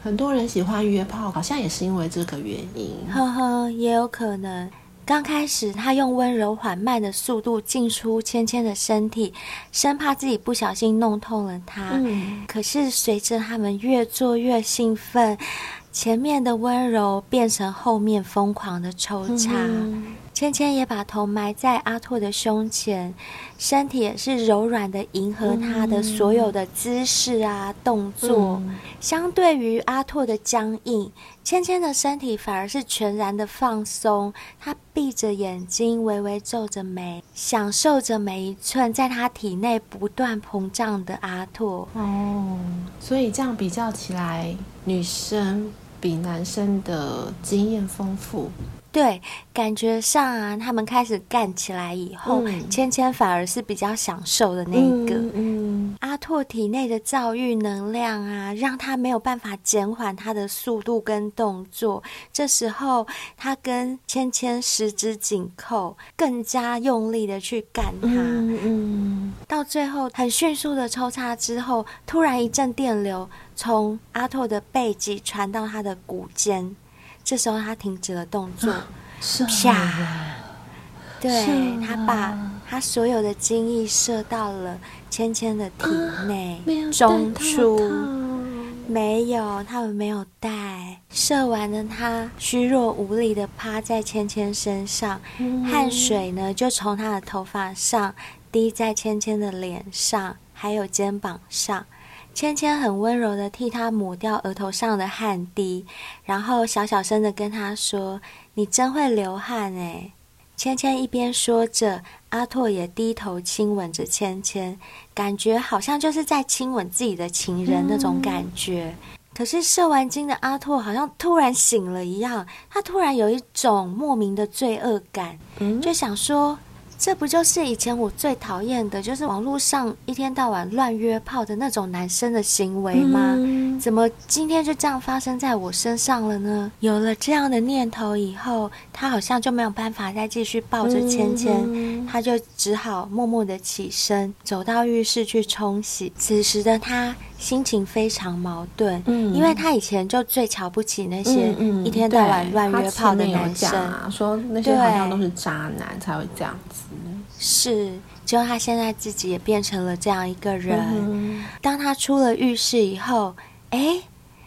很多人喜欢约炮，好像也是因为这个原因。呵呵，也有可能。刚开始，他用温柔缓慢的速度进出芊芊的身体，生怕自己不小心弄痛了她。嗯。可是随着他们越做越兴奋，前面的温柔变成后面疯狂的抽插。嗯芊芊也把头埋在阿拓的胸前，身体也是柔软的，迎合他的所有的姿势啊、嗯、动作。相对于阿拓的僵硬，芊芊的身体反而是全然的放松。她闭着眼睛，微微皱着眉，享受着每一寸在她体内不断膨胀的阿拓。哦，所以这样比较起来，女生比男生的经验丰富。对，感觉上啊，他们开始干起来以后，嗯、芊芊反而是比较享受的那一个。嗯嗯、阿拓体内的躁郁能量啊，让他没有办法减缓他的速度跟动作。这时候，他跟芊芊十指紧扣，更加用力的去干他。嗯嗯、到最后，很迅速的抽插之后，突然一阵电流从阿拓的背脊传到他的骨尖。这时候他停止了动作，啪！对，他把他所有的精液射到了芊芊的体内，中出没有，他们没有带。射完了，他虚弱无力的趴在芊芊身上，汗水呢就从他的头发上滴在芊芊的脸上，还有肩膀上。芊芊很温柔的替他抹掉额头上的汗滴，然后小小声的跟他说：“你真会流汗诶。”芊芊一边说着，阿拓也低头亲吻着芊芊，感觉好像就是在亲吻自己的情人那种感觉。嗯、可是射完精的阿拓好像突然醒了一样，他突然有一种莫名的罪恶感，嗯、就想说。这不就是以前我最讨厌的，就是网络上一天到晚乱约炮的那种男生的行为吗？嗯、怎么今天就这样发生在我身上了呢？有了这样的念头以后，他好像就没有办法再继续抱着芊芊，他就只好默默的起身，走到浴室去冲洗。此时的他心情非常矛盾，嗯，因为他以前就最瞧不起那些一天到晚乱约炮的男生，啊、说那些好像都是渣男才会这样子。是，结果他现在自己也变成了这样一个人。嗯、当他出了浴室以后，哎。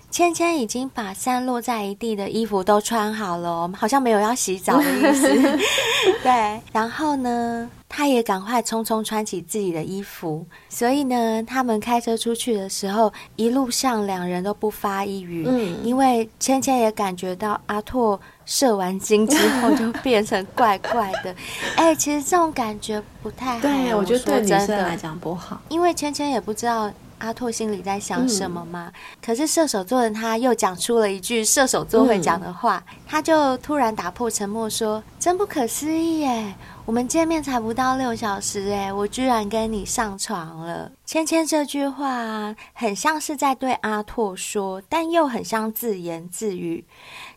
芊芊已经把散落在一地的衣服都穿好了，好像没有要洗澡的意思。对，然后呢，他也赶快匆匆穿起自己的衣服。所以呢，他们开车出去的时候，一路上两人都不发一语。嗯，因为芊芊也感觉到阿拓射完精之后就变成怪怪的。哎、欸，其实这种感觉不太好。对，我觉得对女生来讲不好，因为芊芊也不知道。阿拓心里在想什么吗？嗯、可是射手座的他又讲出了一句射手座会讲的话，嗯、他就突然打破沉默说：“真不可思议耶！我们见面才不到六小时耶，我居然跟你上床了。”芊芊这句话很像是在对阿拓说，但又很像自言自语。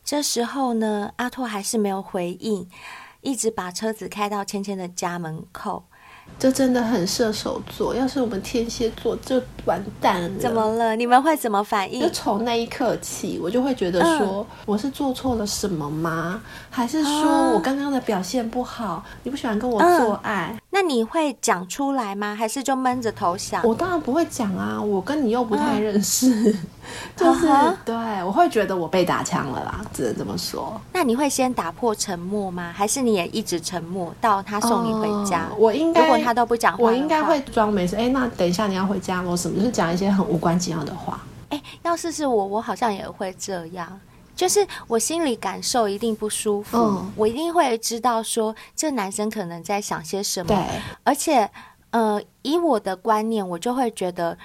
这时候呢，阿拓还是没有回应，一直把车子开到芊芊的家门口。这真的很射手座，要是我们天蝎座就完蛋了。怎么了？你们会怎么反应？就从那一刻起，我就会觉得说，嗯、我是做错了什么吗？还是说我刚刚的表现不好？你不喜欢跟我做爱？嗯、那你会讲出来吗？还是就闷着头想？我当然不会讲啊，我跟你又不太认识。嗯、就是、嗯、对，我会觉得我被打枪了啦，只能这么说。那你会先打破沉默吗？还是你也一直沉默到他送你回家？嗯、我应该。他都不讲话，我应该会装没事。哎，那等一下你要回家吗？什么？就是讲一些很无关紧要的话。哎，要是是我，我好像也会这样。就是我心里感受一定不舒服，嗯、我一定会知道说这男生可能在想些什么。对，而且，呃，以我的观念，我就会觉得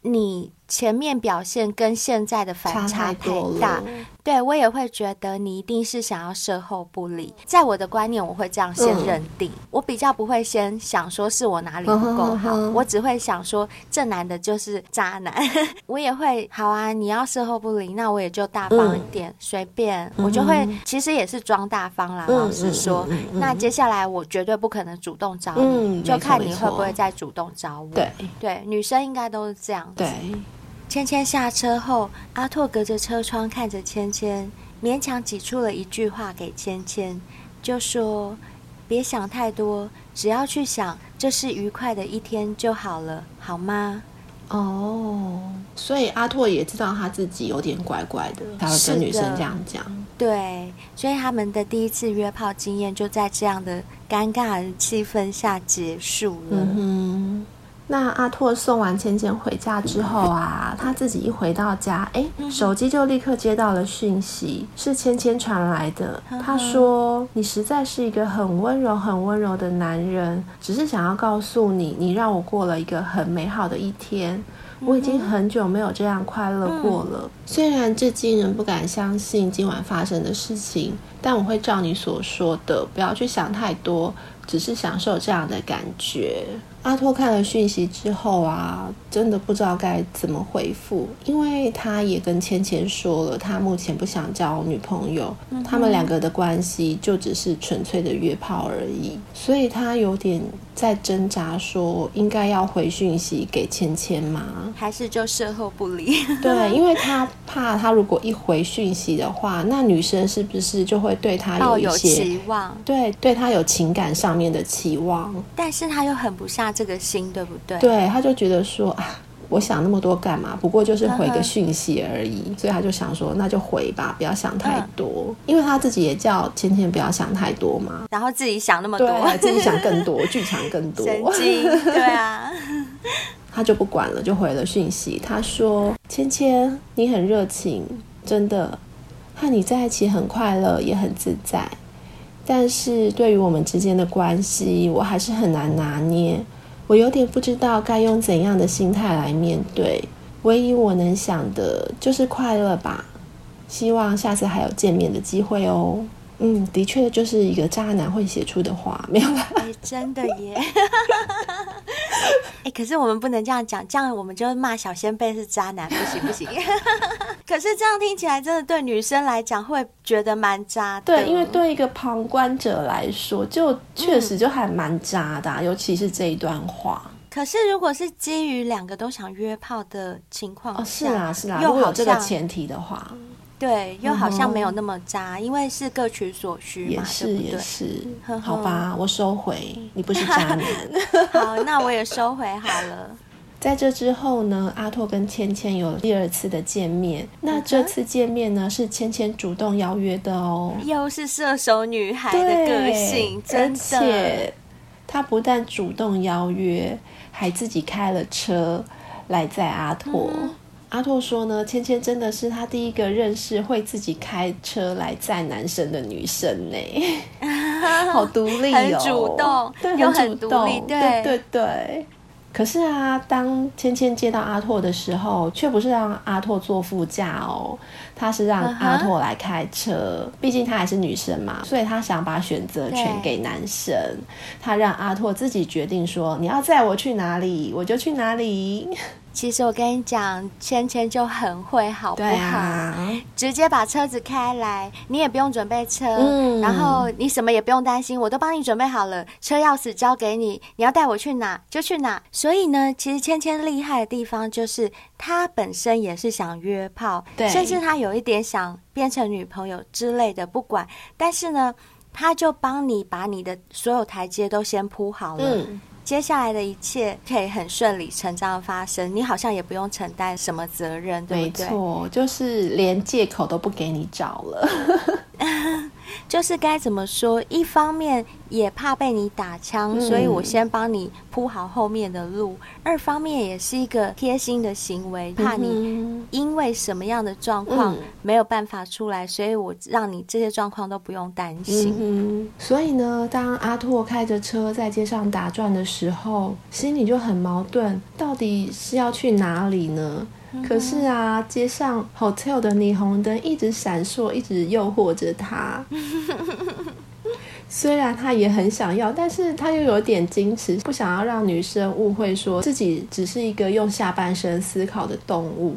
你前面表现跟现在的反差太大。对，我也会觉得你一定是想要事后不理，在我的观念，我会这样先认定。嗯、我比较不会先想说是我哪里不够好，嗯、我只会想说这男的就是渣男。我也会好啊，你要事后不理，那我也就大方一点，嗯、随便。我就会其实也是装大方啦。嗯、老实说，那接下来我绝对不可能主动找你，嗯、就看你会不会再主动找我。对对，女生应该都是这样子。对。芊芊下车后，阿拓隔着车窗看着芊芊，勉强挤出了一句话给芊芊，就说：“别想太多，只要去想这是愉快的一天就好了，好吗？”哦，所以阿拓也知道他自己有点怪怪的，他会跟女生这样讲。对，所以他们的第一次约炮经验就在这样的尴尬的气氛下结束了。嗯哼。那阿拓送完芊芊回家之后啊，他自己一回到家，哎，手机就立刻接到了讯息，是芊芊传来的。他说：“你实在是一个很温柔、很温柔的男人，只是想要告诉你，你让我过了一个很美好的一天。我已经很久没有这样快乐过了。虽然至今仍不敢相信今晚发生的事情，但我会照你所说的，不要去想太多，只是享受这样的感觉。”阿拓看了讯息之后啊，真的不知道该怎么回复，因为他也跟芊芊说了，他目前不想交女朋友，嗯、他们两个的关系就只是纯粹的约炮而已，所以他有点在挣扎，说应该要回讯息给芊芊吗？还是就事后不理？对，因为他怕他如果一回讯息的话，那女生是不是就会对他有一些有期望？对，对他有情感上面的期望，但是他又狠不下。这个心对不对？对，他就觉得说啊，我想那么多干嘛？不过就是回个讯息而已，所以他就想说，那就回吧，不要想太多。嗯、因为他自己也叫芊芊不要想太多嘛，然后自己想那么多，对，自己想更多，剧场更多，神经，对啊，他就不管了，就回了讯息。他说：“芊芊，你很热情，真的，和你在一起很快乐，也很自在。”但是对于我们之间的关系，我还是很难拿捏。我有点不知道该用怎样的心态来面对。唯一我能想的就是快乐吧。希望下次还有见面的机会哦。嗯，的确就是一个渣男会写出的话，没有啦。哎，真的耶。哎，可是我们不能这样讲，这样我们就会骂小仙贝是渣男，不行不行。可是这样听起来，真的对女生来讲会觉得蛮渣的。对，因为对一个旁观者来说，就确实就还蛮渣的、啊嗯，尤其是这一段话。可是如果是基于两个都想约炮的情况下，哦，是啊是啊，又有这个前提的话。对，又好像没有那么渣，嗯、因为是各取所需嘛，也是对不对？也是，好吧，我收回，你不是渣男。好，那我也收回好了。在这之后呢，阿拓跟芊芊有第二次的见面。那这次见面呢，是芊芊主动邀约的哦。又是射手女孩的个性，真的。而且她不但主动邀约，还自己开了车来载阿拓。嗯阿拓说呢，芊芊真的是他第一个认识会自己开车来载男生的女生呢，好独立哦，很主动，对，又很独立，对。对对对。可是啊，当芊芊接到阿拓的时候，却不是让阿拓坐副驾哦，他是让阿拓来开车，毕竟她还是女生嘛，所以她想把选择权给男生，她让阿拓自己决定说，你要载我去哪里，我就去哪里。其实我跟你讲，芊芊就很会，好不好？啊、直接把车子开来，你也不用准备车，嗯，然后你什么也不用担心，我都帮你准备好了，车钥匙交给你，你要带我去哪就去哪。所以呢，其实芊芊厉害的地方就是，她本身也是想约炮，甚至她有一点想变成女朋友之类的，不管。但是呢，她就帮你把你的所有台阶都先铺好了。嗯接下来的一切可以很顺理成章的发生，你好像也不用承担什么责任，对不对？没错，就是连借口都不给你找了。就是该怎么说？一方面也怕被你打枪，嗯，所以我先帮你铺好后面的路；二方面也是一个贴心的行为，怕你因为什么样的状况没有办法出来，嗯，所以我让你这些状况都不用担心。嗯，所以呢，当阿拓开着车在街上打转的时候，心里就很矛盾，到底是要去哪里呢？可是啊，街上 hotel 的霓虹灯一直闪烁，一直诱惑着他。虽然他也很想要，但是他又有点矜持，不想要让女生误会，说自己只是一个用下半身思考的动物。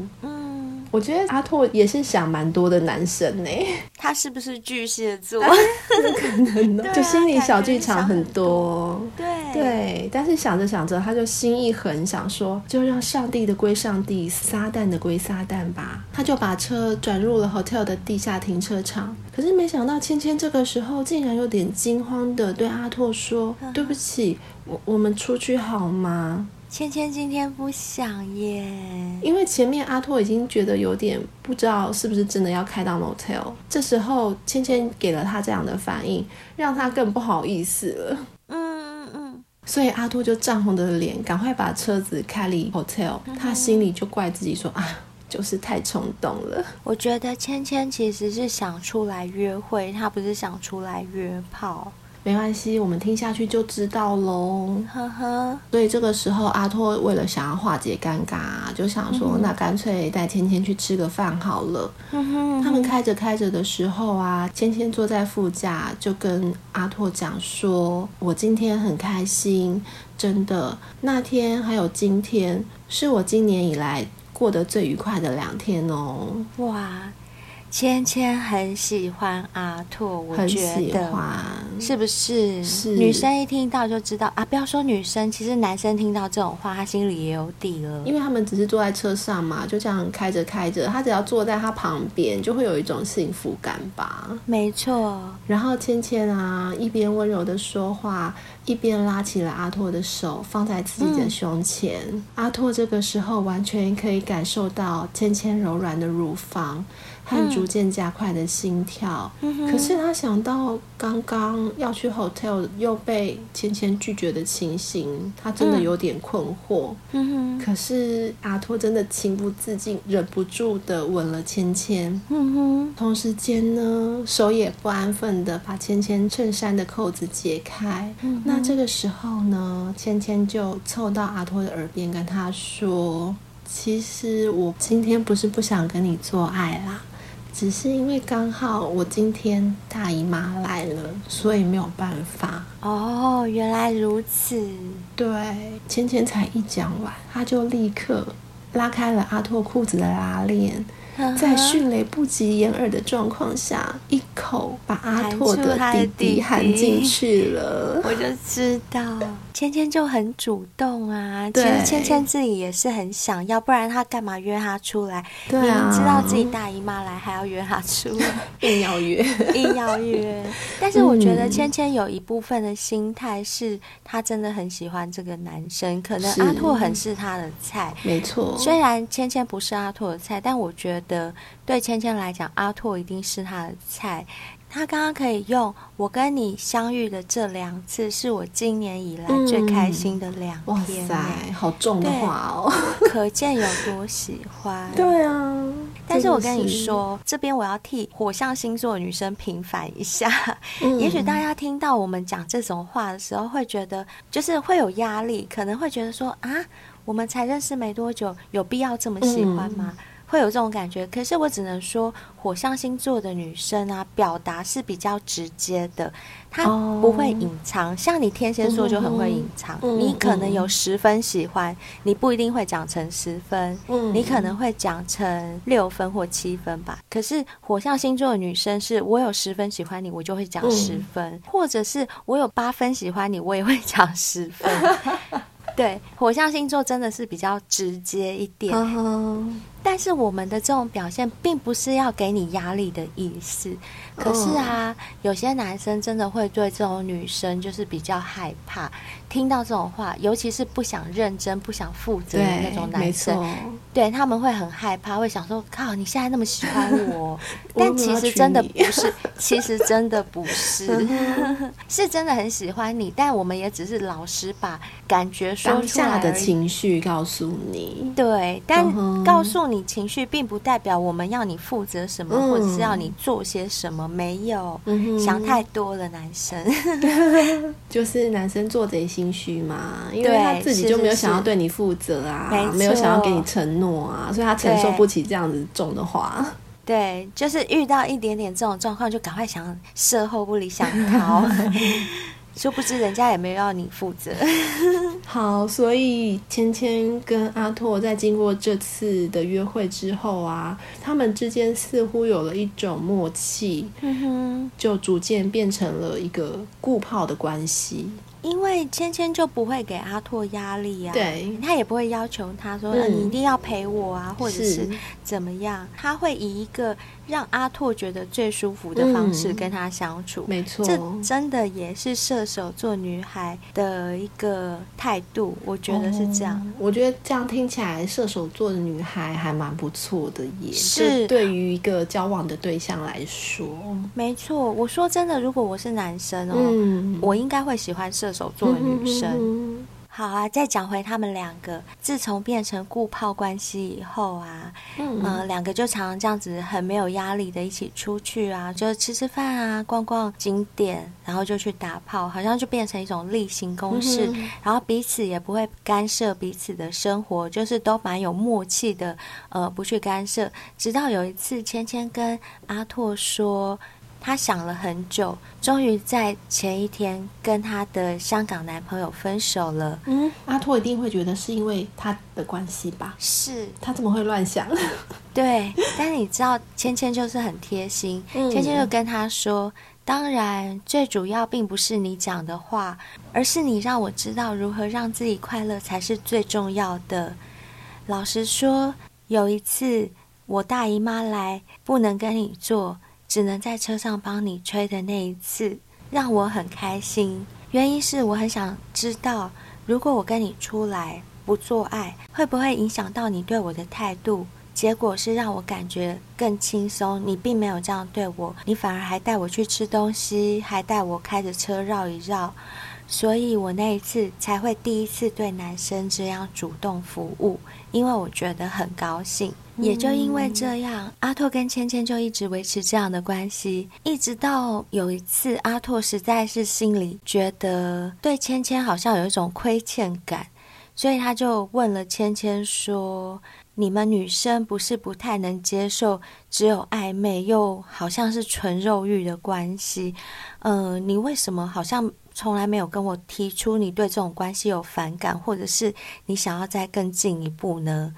我觉得阿拓也是想蛮多的男生呢，他是不是巨蟹座？不可能哦，就心里小剧场很多。对对，但是想着想着，他就心一横，想说就让上帝的归上帝，撒旦的归撒旦吧。他就把车转入了 hotel 的地下停车场。可是没想到，芊芊这个时候竟然有点惊慌的对阿拓说：“对不起，我我们出去好吗？”芊芊今天不想耶，因为前面阿拓已经觉得有点不知道是不是真的要开到 motel，这时候芊芊给了他这样的反应，让他更不好意思了。嗯嗯嗯，所以阿拓就涨红的脸，赶快把车子开离 hotel，他心里就怪自己说啊，就是太冲动了。我觉得芊芊其实是想出来约会，她不是想出来约炮。没关系，我们听下去就知道喽。呵呵。所以这个时候，阿拓为了想要化解尴尬，就想说，嗯、那干脆带芊芊去吃个饭好了。嗯哼。他们开着开着的时候啊，芊芊坐在副驾，就跟阿拓讲说：“我今天很开心，真的。那天还有今天，是我今年以来过得最愉快的两天哦。”哇。芊芊很喜欢阿拓，我觉得很喜欢，是不是？是女生一听到就知道啊！不要说女生，其实男生听到这种话，他心里也有底了。因为他们只是坐在车上嘛，就这样开着开着，他只要坐在他旁边，就会有一种幸福感吧。没错。然后芊芊啊，一边温柔的说话，一边拉起了阿拓的手，放在自己的胸前。嗯、阿拓这个时候完全可以感受到芊芊柔软的乳房。和逐渐加快的心跳，嗯、可是他想到刚刚要去 hotel 又被芊芊拒绝的情形，他真的有点困惑。嗯、可是阿拓真的情不自禁，忍不住的吻了芊芊。嗯、同时间呢，手也不安分的把芊芊衬衫的扣子解开。嗯、那这个时候呢，芊芊就凑到阿拓的耳边跟他说：“其实我今天不是不想跟你做爱啦。”只是因为刚好我今天大姨妈来了，所以没有办法。哦，原来如此。对，芊芊才一讲完，他就立刻拉开了阿拓裤子的拉链。在迅雷不及掩耳的状况下，一口把阿拓的弟弟含进去了。我就知道，芊芊就很主动啊。其实芊芊自己也是很想要，不然她干嘛约他出来？对啊，明知道自己大姨妈来，还要约他出来，硬要约，硬要约。但是我觉得芊芊有一部分的心态是，她真的很喜欢这个男生，可能阿拓很是她的菜。没错，虽然芊芊不是阿拓的菜，但我觉得。的对芊芊来讲，阿拓一定是他的菜。他刚刚可以用“我跟你相遇的这两次，是我今年以来最开心的两天。”哇塞，好重的话哦，可见有多喜欢。对啊，但是我跟你说，这边我要替火象星座的女生平反一下。嗯、也许大家听到我们讲这种话的时候，会觉得就是会有压力，可能会觉得说啊，我们才认识没多久，有必要这么喜欢吗？嗯会有这种感觉，可是我只能说，火象星座的女生啊，表达是比较直接的，她不会隐藏。Oh. 像你天蝎座就很会隐藏，mm -hmm. 你可能有十分喜欢，你不一定会讲成十分，mm -hmm. 你可能会讲成六分或七分吧。可是火象星座的女生是，我有十分喜欢你，我就会讲十分，mm -hmm. 或者是我有八分喜欢你，我也会讲十分。对，火象星座真的是比较直接一点。Uh. 但是我们的这种表现，并不是要给你压力的意思。可是啊，oh. 有些男生真的会对这种女生就是比较害怕，听到这种话，尤其是不想认真、不想负责的那种男生，对，对他们会很害怕，会想说：“靠，你现在那么喜欢我？” 但其实真的不是，其实真的不是，是真的很喜欢你。但我们也只是老实把感觉说出来，当下的情绪告诉你。对，但告诉你。你情绪并不代表我们要你负责什么，或者是要你做些什么，没有，想太多了，男生 就是男生做贼心虚嘛，因为他自己就没有想要对你负责啊，没有想要给你承诺啊，所以他承受不起这样子重的话。对，就是遇到一点点这种状况，就赶快想事后不理想逃。殊不知人家也没有要你负责。好，所以芊芊跟阿拓在经过这次的约会之后啊，他们之间似乎有了一种默契，嗯，就逐渐变成了一个固炮的关系。因为芊芊就不会给阿拓压力啊，对，他也不会要求他说、你一定要陪我啊，或者是怎么样，他会以一个让阿拓觉得最舒服的方式跟他相处。没、嗯、错，这真的也是射手座女孩的一个态度，我觉得是这样。哦、我觉得这样听起来，射手座的女孩还蛮不错的耶，也是对于一个交往的对象来说。没错，我说真的，如果我是男生哦，嗯、我应该会喜欢射手。手做的女生，好啊。再讲回他们两个，自从变成固炮关系以后啊，嗯，呃、两个就常常这样子很没有压力的一起出去啊，就吃吃饭啊，逛逛景点，然后就去打炮，好像就变成一种例行公事，嗯。然后彼此也不会干涉彼此的生活，就是都蛮有默契的，呃，不去干涉。直到有一次，芊芊跟阿拓说。她想了很久，终于在前一天跟她的香港男朋友分手了。嗯，阿拓一定会觉得是因为他的关系吧？是，他怎么会乱想？对，但你知道，芊芊就是很贴心。芊芊就跟他说：“当然，最主要并不是你讲的话，而是你让我知道如何让自己快乐才是最重要的。”老实说，有一次我大姨妈来，不能跟你做。只能在车上帮你吹的那一次，让我很开心。原因是我很想知道，如果我跟你出来不做爱，会不会影响到你对我的态度？结果是让我感觉更轻松。你并没有这样对我，你反而还带我去吃东西，还带我开着车绕一绕。所以我那一次才会第一次对男生这样主动服务，因为我觉得很高兴。也就因为这样，阿拓跟芊芊就一直维持这样的关系，一直到有一次，阿拓实在是心里觉得对芊芊好像有一种亏欠感，所以他就问了芊芊说：“你们女生不是不太能接受只有暧昧又好像是纯肉欲的关系？嗯、你为什么好像从来没有跟我提出你对这种关系有反感，或者是你想要再更进一步呢？”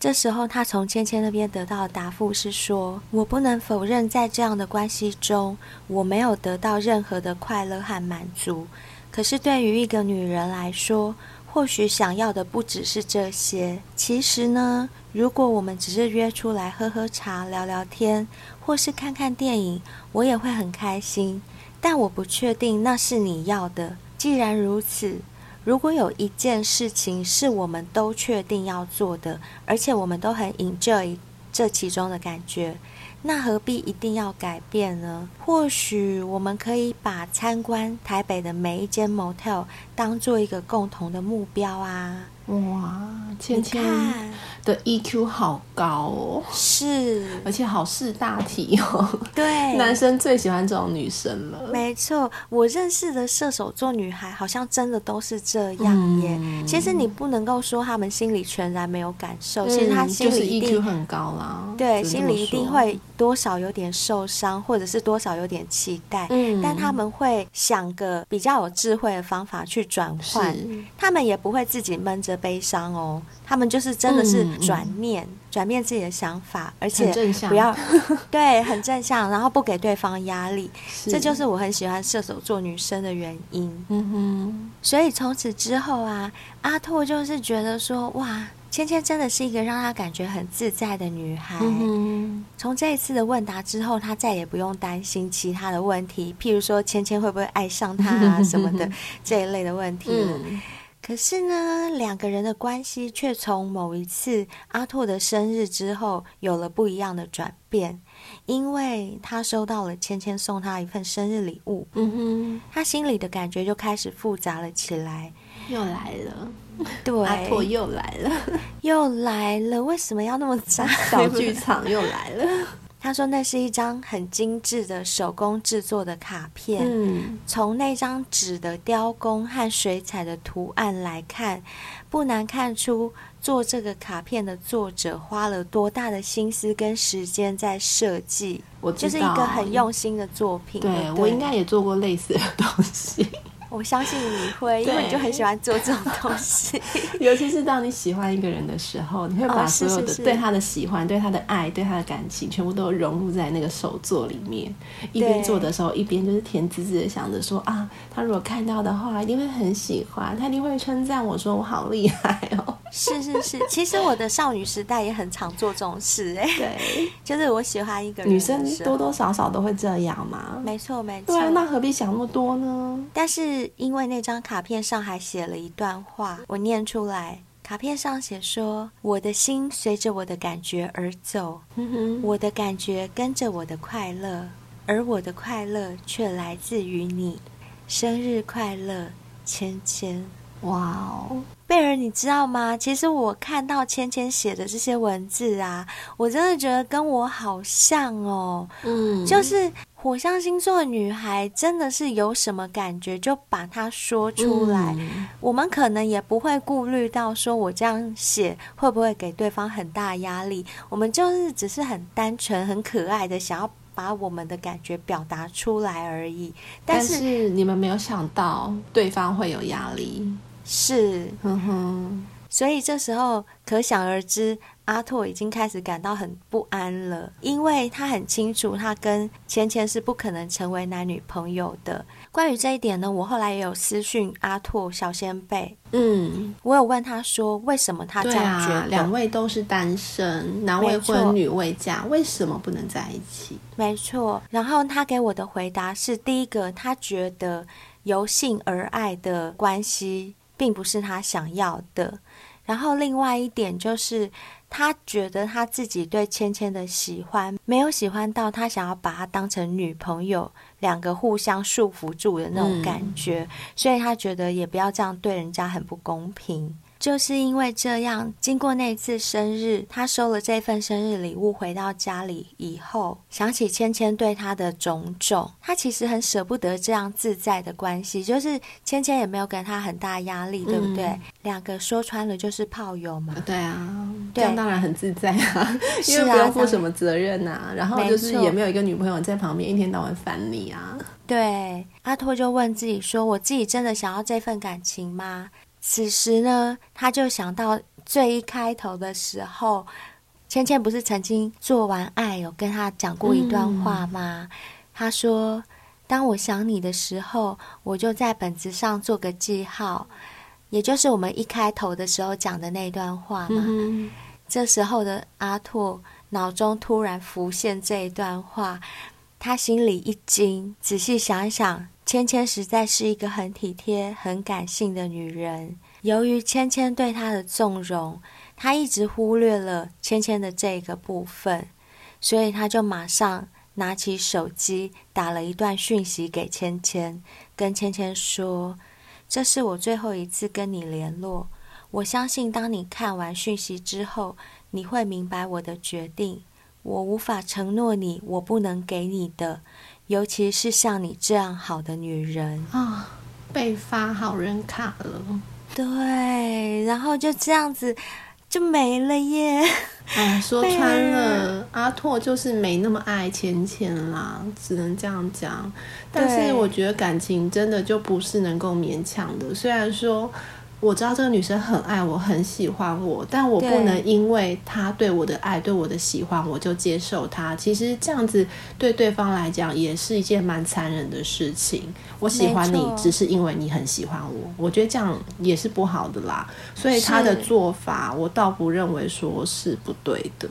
这时候，他从芊芊那边得到的答复是说：“我不能否认，在这样的关系中，我没有得到任何的快乐和满足。可是，对于一个女人来说，”或许想要的不只是这些。其实呢，如果我们只是约出来喝喝茶、聊聊天，或是看看电影，我也会很开心。但我不确定那是你要的。既然如此，如果有一件事情是我们都确定要做的，而且我们都很 enjoy 这其中的感觉。那何必一定要改变呢？或许我们可以把参观台北的每一间 motel 当做一个共同的目标啊！哇，芊芊的 EQ 好高哦，是，而且好识大体哦。对，男生最喜欢这种女生了。没错，我认识的射手座女孩好像真的都是这样耶。嗯、其实你不能够说他们心里全然没有感受，嗯、其实他心里一定、就是、EQ 很高啦。对，心里一定会多少有点受伤，或者是多少有点期待。嗯，但他们会想个比较有智慧的方法去转换，他们也不会自己闷着。悲伤哦，他们就是真的是转念，转变自己的想法，而且不要 对很正向，然后不给对方压力，这就是我很喜欢射手座女生的原因。嗯哼，所以从此之后啊，阿拓就是觉得说，哇，芊芊真的是一个让他感觉很自在的女孩。嗯、从这一次的问答之后，他再也不用担心其他的问题，譬如说芊芊会不会爱上他啊 什么的这一类的问题。嗯可是呢，两个人的关系却从某一次阿拓的生日之后有了不一样的转变，因为他收到了芊芊送他一份生日礼物，嗯哼，他心里的感觉就开始复杂了起来。又来了，对，阿拓又来了，又来了，为什么要那么早？小剧场又来了。他说：“那是一张很精致的手工制作的卡片。嗯，从那张纸的雕工和水彩的图案来看，不难看出做这个卡片的作者花了多大的心思跟时间在设计。我就是一个很用心的作品。对，对，我应该也做过类似的东西。”我相信你会，因为你就很喜欢做这种东西。尤其是当你喜欢一个人的时候，你会把所有的对他的喜欢、对他的爱、对他的感情，全部都融入在那个手作里面。一边做的时候，一边就是甜滋滋的想着说啊，他如果看到的话，一定会很喜欢，他一定会称赞我说我好厉害哦。是是是，其实我的少女时代也很常做这种事哎。对，就是我喜欢一个人，女生多多少少都会这样嘛。没错没错。对啊，那何必想那么多呢？但是。因为那张卡片上还写了一段话，我念出来。卡片上写说：“我的心随着我的感觉而走，我的感觉跟着我的快乐，而我的快乐却来自于你。生日快乐，芊芊。”哇哦，贝尔，你知道吗？其实我看到芊芊写的这些文字啊，我真的觉得跟我好像哦。嗯，就是火象星座的女孩，真的是有什么感觉就把它说出来。嗯，我们可能也不会顾虑到说我这样写会不会给对方很大压力。我们就是只是很单纯、很可爱的想要把我们的感觉表达出来而已。但是，但是你们没有想到对方会有压力。是，哼哼，所以这时候可想而知，阿拓已经开始感到很不安了，因为他很清楚，他跟芊芊是不可能成为男女朋友的。关于这一点呢，我后来也有私讯阿拓小仙贝，嗯，我有问他说，为什么他这样觉得？啊、两位都是单身，男未婚女未嫁，为什么不能在一起？没错，然后他给我的回答是：第一个，他觉得由性而爱的关系。并不是他想要的，然后另外一点就是，他觉得他自己对芊芊的喜欢没有喜欢到他想要把她当成女朋友，两个互相束缚住的那种感觉，嗯、所以他觉得也不要这样对人家很不公平。就是因为这样，经过那次生日，他收了这份生日礼物，回到家里以后，想起芊芊对他的种种，他其实很舍不得这样自在的关系。就是芊芊也没有给他很大压力，对不对？嗯、两个说穿了就是炮友嘛。对啊，这样当然很自在啊，因为不用负什么责任啊。然后就是也没有一个女朋友在旁边一天到晚烦你啊。对，阿拓就问自己说：“我自己真的想要这份感情吗？”此时呢，他就想到最一开头的时候，芊芊不是曾经做完爱有跟他讲过一段话吗？嗯、他说：“当我想你的时候，我就在本子上做个记号，也就是我们一开头的时候讲的那段话嘛。嗯”这时候的阿拓脑中突然浮现这一段话。他心里一惊，仔细想想，芊芊实在是一个很体贴、很感性的女人。由于芊芊对他的纵容，他一直忽略了芊芊的这个部分，所以他就马上拿起手机打了一段讯息给芊芊，跟芊芊说：“这是我最后一次跟你联络。我相信，当你看完讯息之后，你会明白我的决定。”我无法承诺你，我不能给你的，尤其是像你这样好的女人啊、哦，被发好人卡了。对，然后就这样子就没了耶。哎，说穿了，阿拓就是没那么爱芊芊啦，只能这样讲。但是我觉得感情真的就不是能够勉强的，虽然说。我知道这个女生很爱我，很喜欢我，但我不能因为她对我的爱、对我的喜欢，我就接受她。其实这样子对对方来讲也是一件蛮残忍的事情。我喜欢你，只是因为你很喜欢我，我觉得这样也是不好的啦。所以他的做法，我倒不认为说是不对的。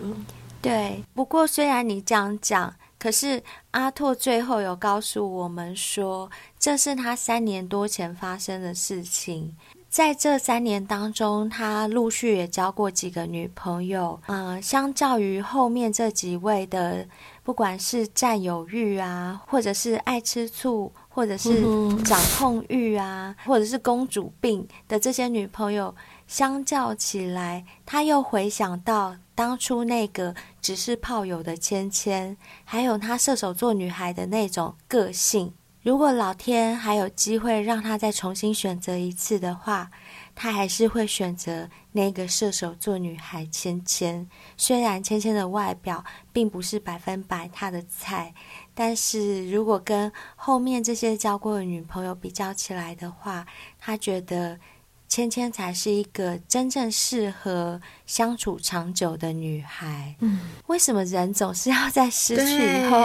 对，不过虽然你这样讲，可是阿拓最后有告诉我们说，这是他三年多前发生的事情。在这三年当中，他陆续也交过几个女朋友。嗯、呃，相较于后面这几位的，不管是占有欲啊，或者是爱吃醋，或者是掌控欲啊，或者是公主病的这些女朋友，相较起来，他又回想到当初那个只是炮友的芊芊，还有他射手座女孩的那种个性。如果老天还有机会让他再重新选择一次的话，他还是会选择那个射手座女孩芊芊。虽然芊芊的外表并不是百分百他的菜，但是如果跟后面这些交过的女朋友比较起来的话，他觉得。芊芊才是一个真正适合相处长久的女孩。嗯，为什么人总是要在失去以后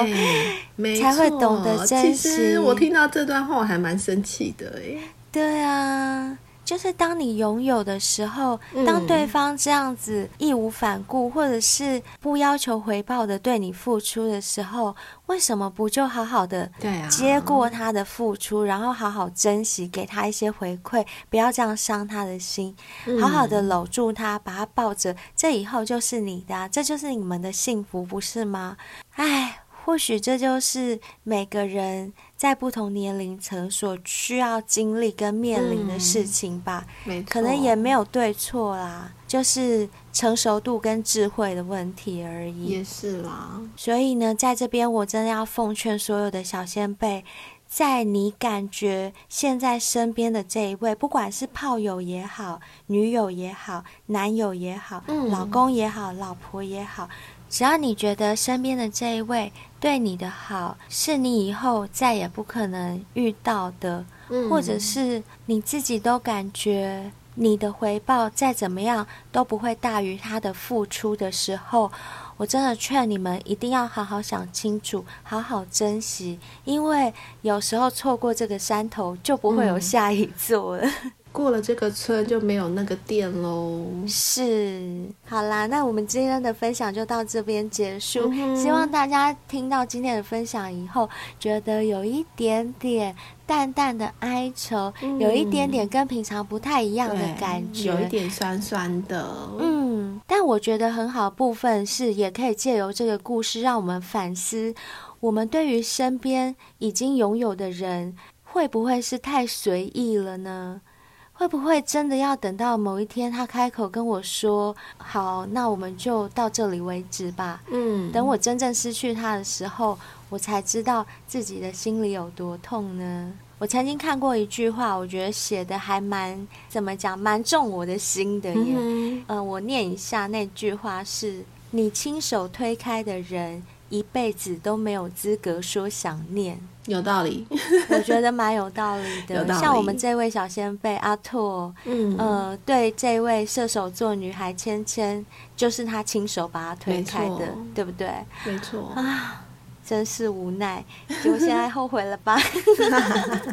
才会懂得珍惜？其实我听到这段话，我还蛮生气的。哎，对啊。就是当你拥有的时候，当对方这样子义无反顾，或者是不要求回报的对你付出的时候，为什么不就好好的接过他的付出，然后好好珍惜，给他一些回馈，不要这样伤他的心，好好的搂住他，把他抱着，这以后就是你的，这就是你们的幸福，不是吗？哎。或许这就是每个人在不同年龄层所需要经历跟面临的事情吧。可能也没有对错啦，就是成熟度跟智慧的问题而已。也是啦。所以呢，在这边我真的要奉劝所有的小先辈，在你感觉现在身边的这一位，不管是炮友也好、女友也好、男友也好、嗯、老公也好、老婆也好。只要你觉得身边的这一位对你的好是你以后再也不可能遇到的，嗯，或者是你自己都感觉你的回报再怎么样都不会大于他的付出的时候，我真的劝你们一定要好好想清楚，好好珍惜，因为有时候错过这个山头就不会有下一座了。嗯过了这个村就没有那个店喽。是，好啦，那我们今天的分享就到这边结束。嗯、希望大家听到今天的分享以后，觉得有一点点淡淡的哀愁，嗯、有一点点跟平常不太一样的感觉，有一点酸酸的。嗯，但我觉得很好的部分是，也可以借由这个故事，让我们反思，我们对于身边已经拥有的人，会不会是太随意了呢？会不会真的要等到某一天他开口跟我说“好，那我们就到这里为止吧”？嗯，等我真正失去他的时候，我才知道自己的心里有多痛呢。我曾经看过一句话，我觉得写的还蛮怎么讲，蛮中我的心的耶。嗯，呃，我念一下那句话是：“你亲手推开的人，一辈子都没有资格说想念。”有道理，我觉得蛮有道理的。理像我们这位小仙贝阿拓，嗯呃，对这位射手座女孩芊芊，就是他亲手把她推开的，错对不对？没错啊，真是无奈，结果现在后悔了吧？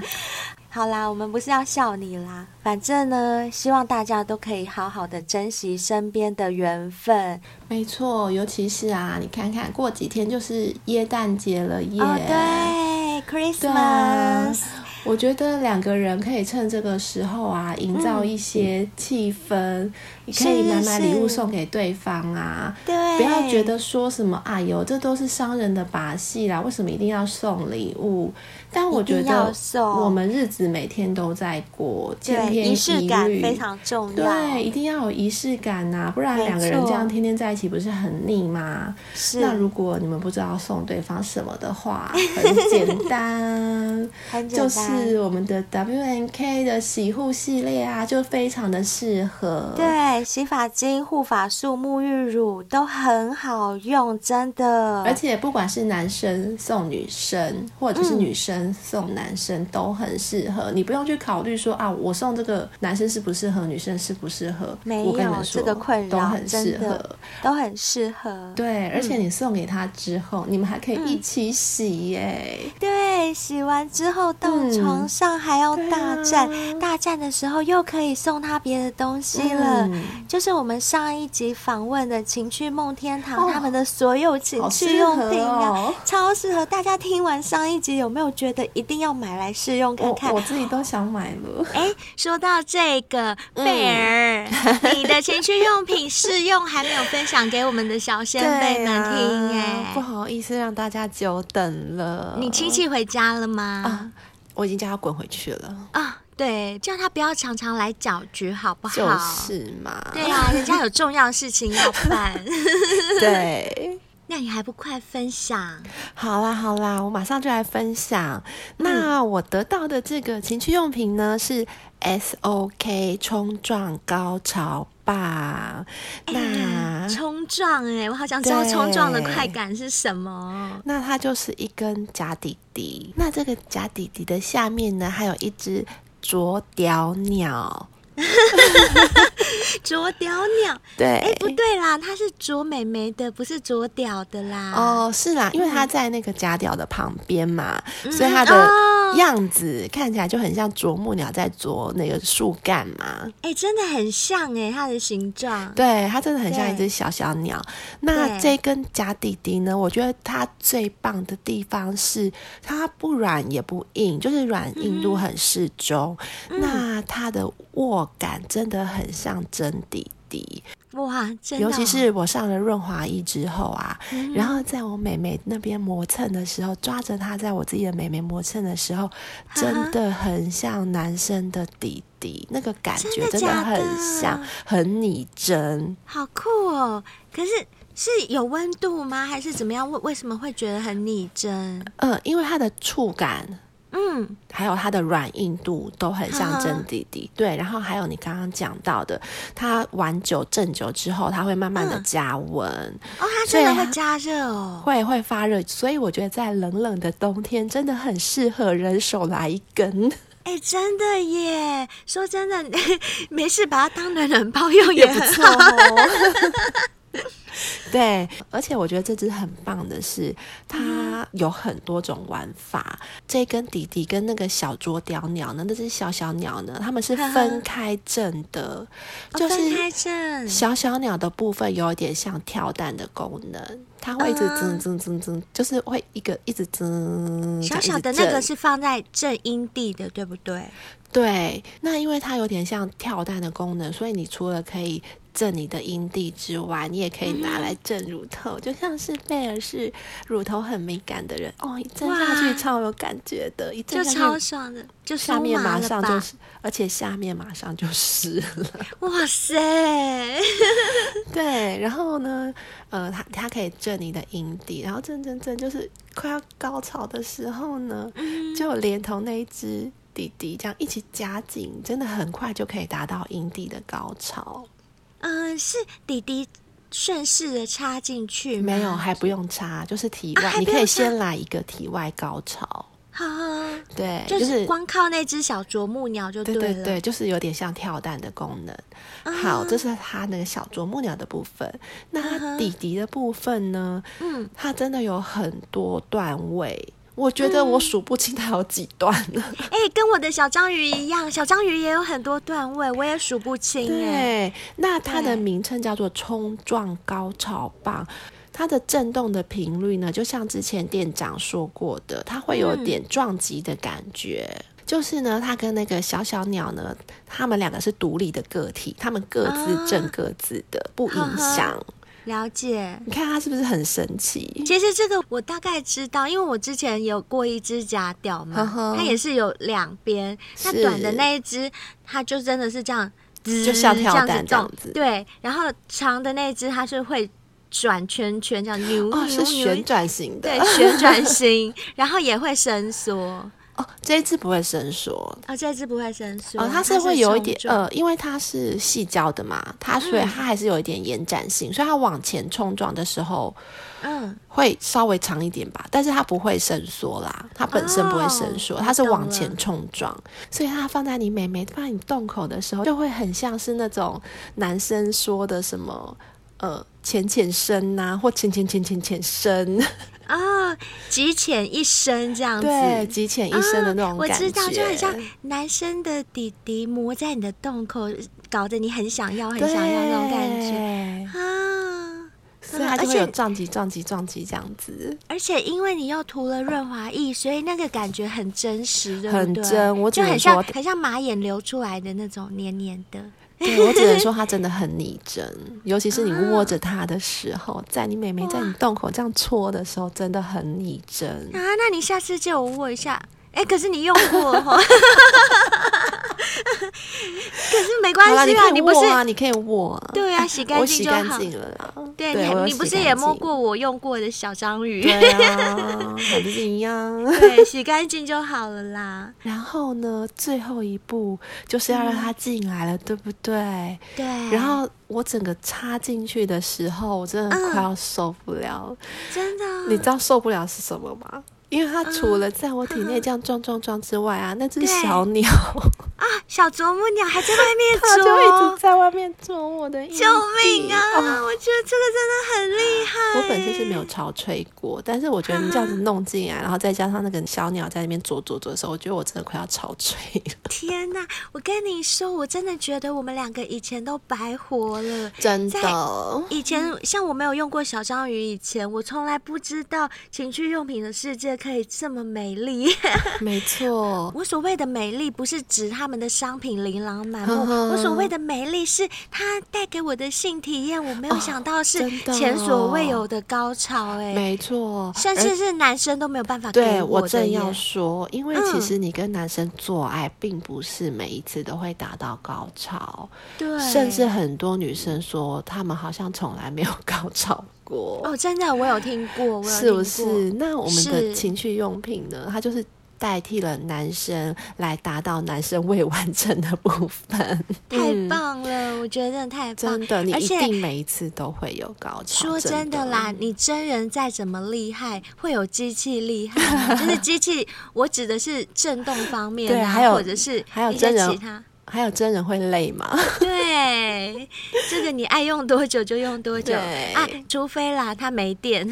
好啦，我们不是要笑你啦，反正呢，希望大家都可以好好的珍惜身边的缘分。没错，尤其是啊，你看看过几天就是耶诞节了耶，哦、对，Christmas。我觉得两个人可以趁这个时候啊，营造一些气氛。嗯、你可以买买礼物送给对方啊，对，不要觉得说什么哎呦，这都是商人的把戏啦，为什么一定要送礼物？但我觉得我们日子每天都在过，千篇一律，仪式感非常重要。对，一定要有仪式感呐、啊，不然两个人这样天天在一起不是很腻吗？是。那如果你们不知道送对方什么的话，很简单，很简单，就是我们的 W N K 的洗护系列啊，就非常的适合。对，洗发精、护发素、沐浴乳都很好用，真的。而且不管是男生送女生，或者是女生。嗯送男生都很适合，你不用去考虑说啊，我送这个男生适不适合，女生适不适合？没有这个困扰，都很适合，都很适合。对，而且你送给他之后，嗯、你们还可以一起洗耶。对，洗完之后到床上还要大战，嗯啊、大战的时候又可以送他别的东西了。嗯、就是我们上一集访问的情趣梦天堂，哦、他们的所有情趣用品啊，哦、超适合。大家听完上一集有没有觉得？觉得一定要买来试用看看，我，我自己都想买了。哎，说到这个贝儿，嗯、你的情趣用品试用还没有分享给我们的小仙贝们听哎、啊，不好意思让大家久等了。你亲戚回家了吗？啊，我已经叫他滚回去了啊。对，叫他不要常常来搅局，好不好？就是嘛。对啊，人家有重要的事情要办。对。那你还不快分享？好啦好啦，我马上就来分享。嗯、那我得到的这个情趣用品呢，是 SOK 冲撞高潮棒。欸、那冲撞哎，我好想知道冲撞的快感是什么。那它就是一根假底底。那这个假底底的下面呢，还有一只啄屌鸟。啄屌鸟，对，哎、欸，不对啦，它是啄美眉的，不是啄屌的啦。哦，是啦，因为它在那个假屌的旁边嘛，嗯、所以它的样子看起来就很像啄木鸟在啄那个树干嘛。哎、欸，真的很像哎，它的形状，对，它真的很像一只小小鸟。那这根假底底呢，我觉得它最棒的地方是它不软也不硬，就是软硬度很适中。嗯、那它的握感真的很像真底底哇！真的哦、尤其是我上了润滑液之后啊，嗯、然后在我美眉那边磨蹭的时候，抓着它在我自己的美眉磨蹭的时候，真的很像男生的底底，啊、那个感觉真的很像，很拟真，好酷哦！可是是有温度吗？还是怎么样？为为什么会觉得很拟真？嗯，因为它的触感。嗯，还有它的软硬度都很像真底底，呵呵对。然后还有你刚刚讲到的，它玩久震久之后，它会慢慢的加温、嗯、哦，它真的会加热哦，会会发热。所以我觉得在冷冷的冬天，真的很适合人手来一根。哎，真的耶！说真的，没事把它当暖暖包用也不错哦。对，而且我觉得这只很棒的是，它有很多种玩法。这根底底跟那个小啄雕鸟呢，那只小小鸟呢，它们是分开震的，就是分开震。小小鸟的部分有点像跳蛋的功能，它会一直增增增增，就是会一个一直增。小小的那个是放在正阴地的，对不对？对，那因为它有点像跳蛋的功能，所以你除了可以。震你的阴蒂之外，你也可以拿来震乳头，嗯、就像是贝尔是乳头很敏感的人哦，一震下去超有感觉的，一震下去就超爽的，就下面马上就是，而且下面马上就湿了。哇塞！对，然后呢，呃，它它可以震你的阴蒂，然后震震震，就是快要高潮的时候呢，嗯、就连同那一只弟弟这样一起夹紧，真的很快就可以达到阴蒂的高潮。嗯、呃，是弟弟顺势的插进去，没有，还不用插，就是体外，啊、你可以先来一个体外高潮。好，对，就是光靠那只小啄木鸟就对了，对对对，就是有点像跳蛋的功能。啊、好，这是它那个小啄木鸟的部分。那它弟弟的部分呢？嗯，他真的有很多段位。我觉得我数不清它有几段了。哎、嗯欸，跟我的小章鱼一样，小章鱼也有很多段位，我也数不清。对，那它的名称叫做冲撞高潮棒，它的震动的频率呢，就像之前店长说过的，它会有点撞击的感觉。嗯、就是呢，它跟那个小小鸟呢，它们两个是独立的个体，它们各自震各自的，啊、不影响。了解，你看它是不是很神奇？其实这个我大概知道，因为我之前有过一只假屌嘛，呵呵它也是有两边。那短的那一只，它就真的是这样，就像跳蛋这样子，这样子。对，然后长的那一只，它是会转圈圈，这样扭，哦，是旋转型的，对，旋转型，然后也会伸缩。哦，这一只不会伸缩。哦，这一只不会伸缩。哦，它是会有一点呃，因为它是细胶的嘛，它所以它还是有一点延展性，嗯、所以它往前冲撞的时候，嗯，会稍微长一点吧，但是它不会伸缩啦，它本身不会伸缩，哦、它是往前冲撞，所以它放在你美眉放在你洞口的时候，就会很像是那种男生说的什么呃浅浅深呐、啊，或浅浅浅浅浅深。啊，极浅一深这样子，对，极浅一深的那种感觉，啊、我知道，就很像男生的弟弟磨在你的洞口，搞得你很想要，很想要那种感觉啊，所以它就会有撞击、撞击、撞击这样子。而且因为你又涂了润滑液，所以那个感觉很真实，对不对？很真，我就很像，很像马眼流出来的那种黏黏的。对，我只能说它真的很拟真，尤其是你握着它的时候，啊、在你妹妹在你洞口这样搓的时候，真的很拟真啊！那你下次借我握一下。哎，可是你用过哈，可是没关系啊，你，你不是你可以握，对啊，洗干净就好。了啦。对，你你不是也摸过我用过的小章鱼？对啊，还不是一样？对，洗干净就好了啦。然后呢，最后一步就是要让它进来了，对不对？对。然后我整个插进去的时候，我真的快要受不了，真的。你知道受不了是什么吗？因为它除了在我体内这样撞撞撞之外啊，那只小鸟啊，小啄木鸟还在外面啄，它就一直在外面啄我的。救命啊！哦、我觉得这个真的很厉害。我本身是没有潮吹过，但是我觉得你这样子弄进来，然后再加上那个小鸟在那边啄啄啄的时候，我觉得我真的快要潮吹了。天哪！我跟你说，我真的觉得我们两个以前都白活了。真的，以前像我没有用过小章鱼，以前我从来不知道情趣用品的世界。可以这么美丽，没错。我所谓的美丽，不是指他们的商品琳琅满目。呵呵，我所谓的美丽，是它带给我的性体验。我没有想到是前所未有的高潮，欸，哎，没错，甚至是男生都没有办法给我。对，我正要说，因为其实你跟男生做爱，并不是每一次都会达到高潮。对，甚至很多女生说，他们好像从来没有高潮。哦，真的，我有听过，是不是？那我们的情趣用品呢？它就是代替了男生来达到男生未完成的部分。太棒了，嗯、我觉得真的太棒，真的，你一定每一次都会有高潮。说真的啦，你真人再怎么厉害，会有机器厉害？就是机器，我指的是震动方面啊，对，还有或者是还有真人其他。还有真人会累吗？对，这个你爱用多久就用多久啊，除非啦，它没电。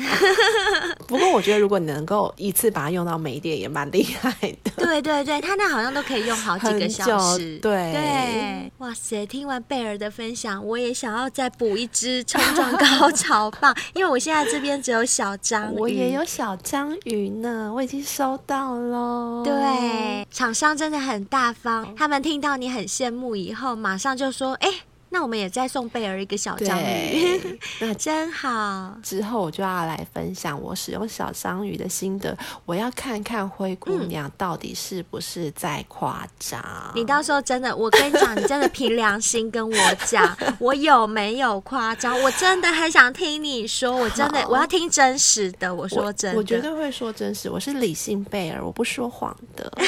不过我觉得，如果你能够一次把它用到没电，也蛮厉害的。对对对，它那好像都可以用好几个小时。对对，哇塞！听完贝尔的分享，我也想要再补一支冲撞高潮棒，因为我现在这边只有小章 鱼，我也有小章鱼呢，我已经收到了。对，厂商真的很大方，他们听到你很。羡慕以后，马上就说：“哎、”那我们也再送贝儿一个小章鱼，那 真好。之后我就要来分享我使用小章鱼的心得。我要看看灰姑娘到底是不是在夸张。嗯。你到时候真的，我跟你讲，你真的凭良心跟我讲，我有没有夸张？我真的很想听你说，我真的我要听真实的。我说真的，我，我绝对会说真实。我是理性贝儿，我不说谎的。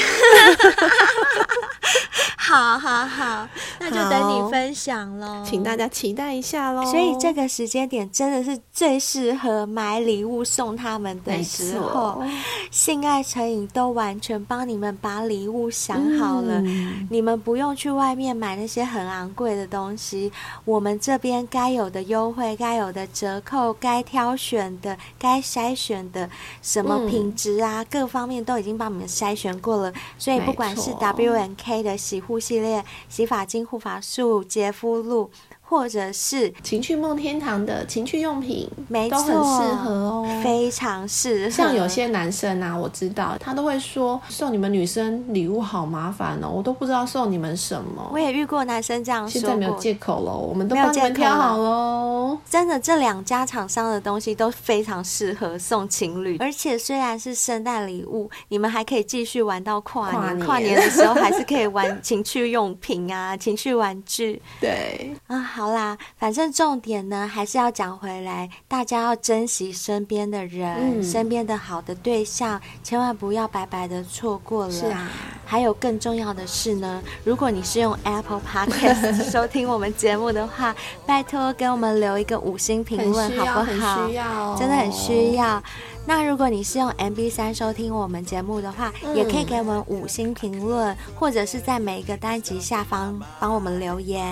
好好好，那就等你分享。请大家期待一下喽！所以这个时间点真的是最适合买礼物送他们的时候。性爱成瘾都完全帮你们把礼物想好了，嗯，你们不用去外面买那些很昂贵的东西。我们这边该有的优惠、该有的折扣、该挑选的、该筛选的什么品质啊，嗯，各方面都已经帮你们筛选过了。所以不管是 W N K 的洗护系列、洗发精、护发素、洁肤路。或者是情趣梦天堂的情趣用品，没错，都很适合哦，非常适合。像有些男生啊，我知道他都会说送你们女生礼物好麻烦哦，我都不知道送你们什么。我也遇过男生这样说。现在没有借口了，我们都帮你们挑好喽。真的，这两家厂商的东西都非常适合送情侣，而且虽然是圣诞礼物，你们还可以继续玩到跨年。跨年，跨年的时候还是可以玩情趣用品啊，情趣玩具。对啊。好啦，反正重点呢还是要讲回来，大家要珍惜身边的人，嗯、身边的好的对象，千万不要白白的错过了。是啊，还有更重要的是呢，如果你是用 Apple Podcast 收听我们节目的话，拜托给我们留一个五星评论，好不好？需要，真的很需要。那如果你是用 MB 三收听我们节目的话，嗯，也可以给我们五星评论，或者是在每一个单集下方帮我们留言。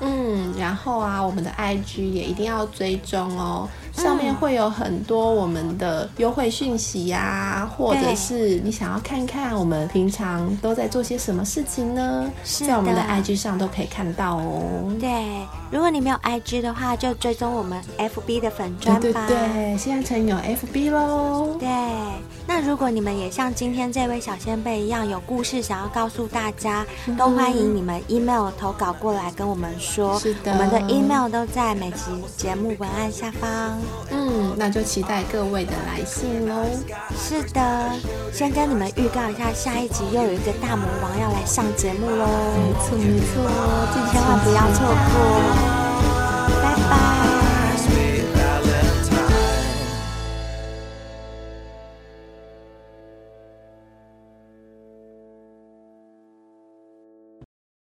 嗯，然后啊，我们的 IG 也一定要追踪哦。上面会有很多我们的优惠讯息呀、啊，或者是你想要看看我们平常都在做些什么事情呢？在我们的 IG 上都可以看到哦。对，如果你没有 IG 的话，就追踪我们 FB 的粉专吧。对对对，现在成有 FB 喽。对，那如果你们也像今天这位小仙贝一样有故事想要告诉大家，嗯、都欢迎你们 email 投稿过来跟我们说。是的，我们的 email 都在每集节目文案下方。嗯，那就期待各位的来信喽。是的，先跟你们预告一下，下一集又有一个大魔王要来上节目喽。没错没错，千万不要错过。拜拜。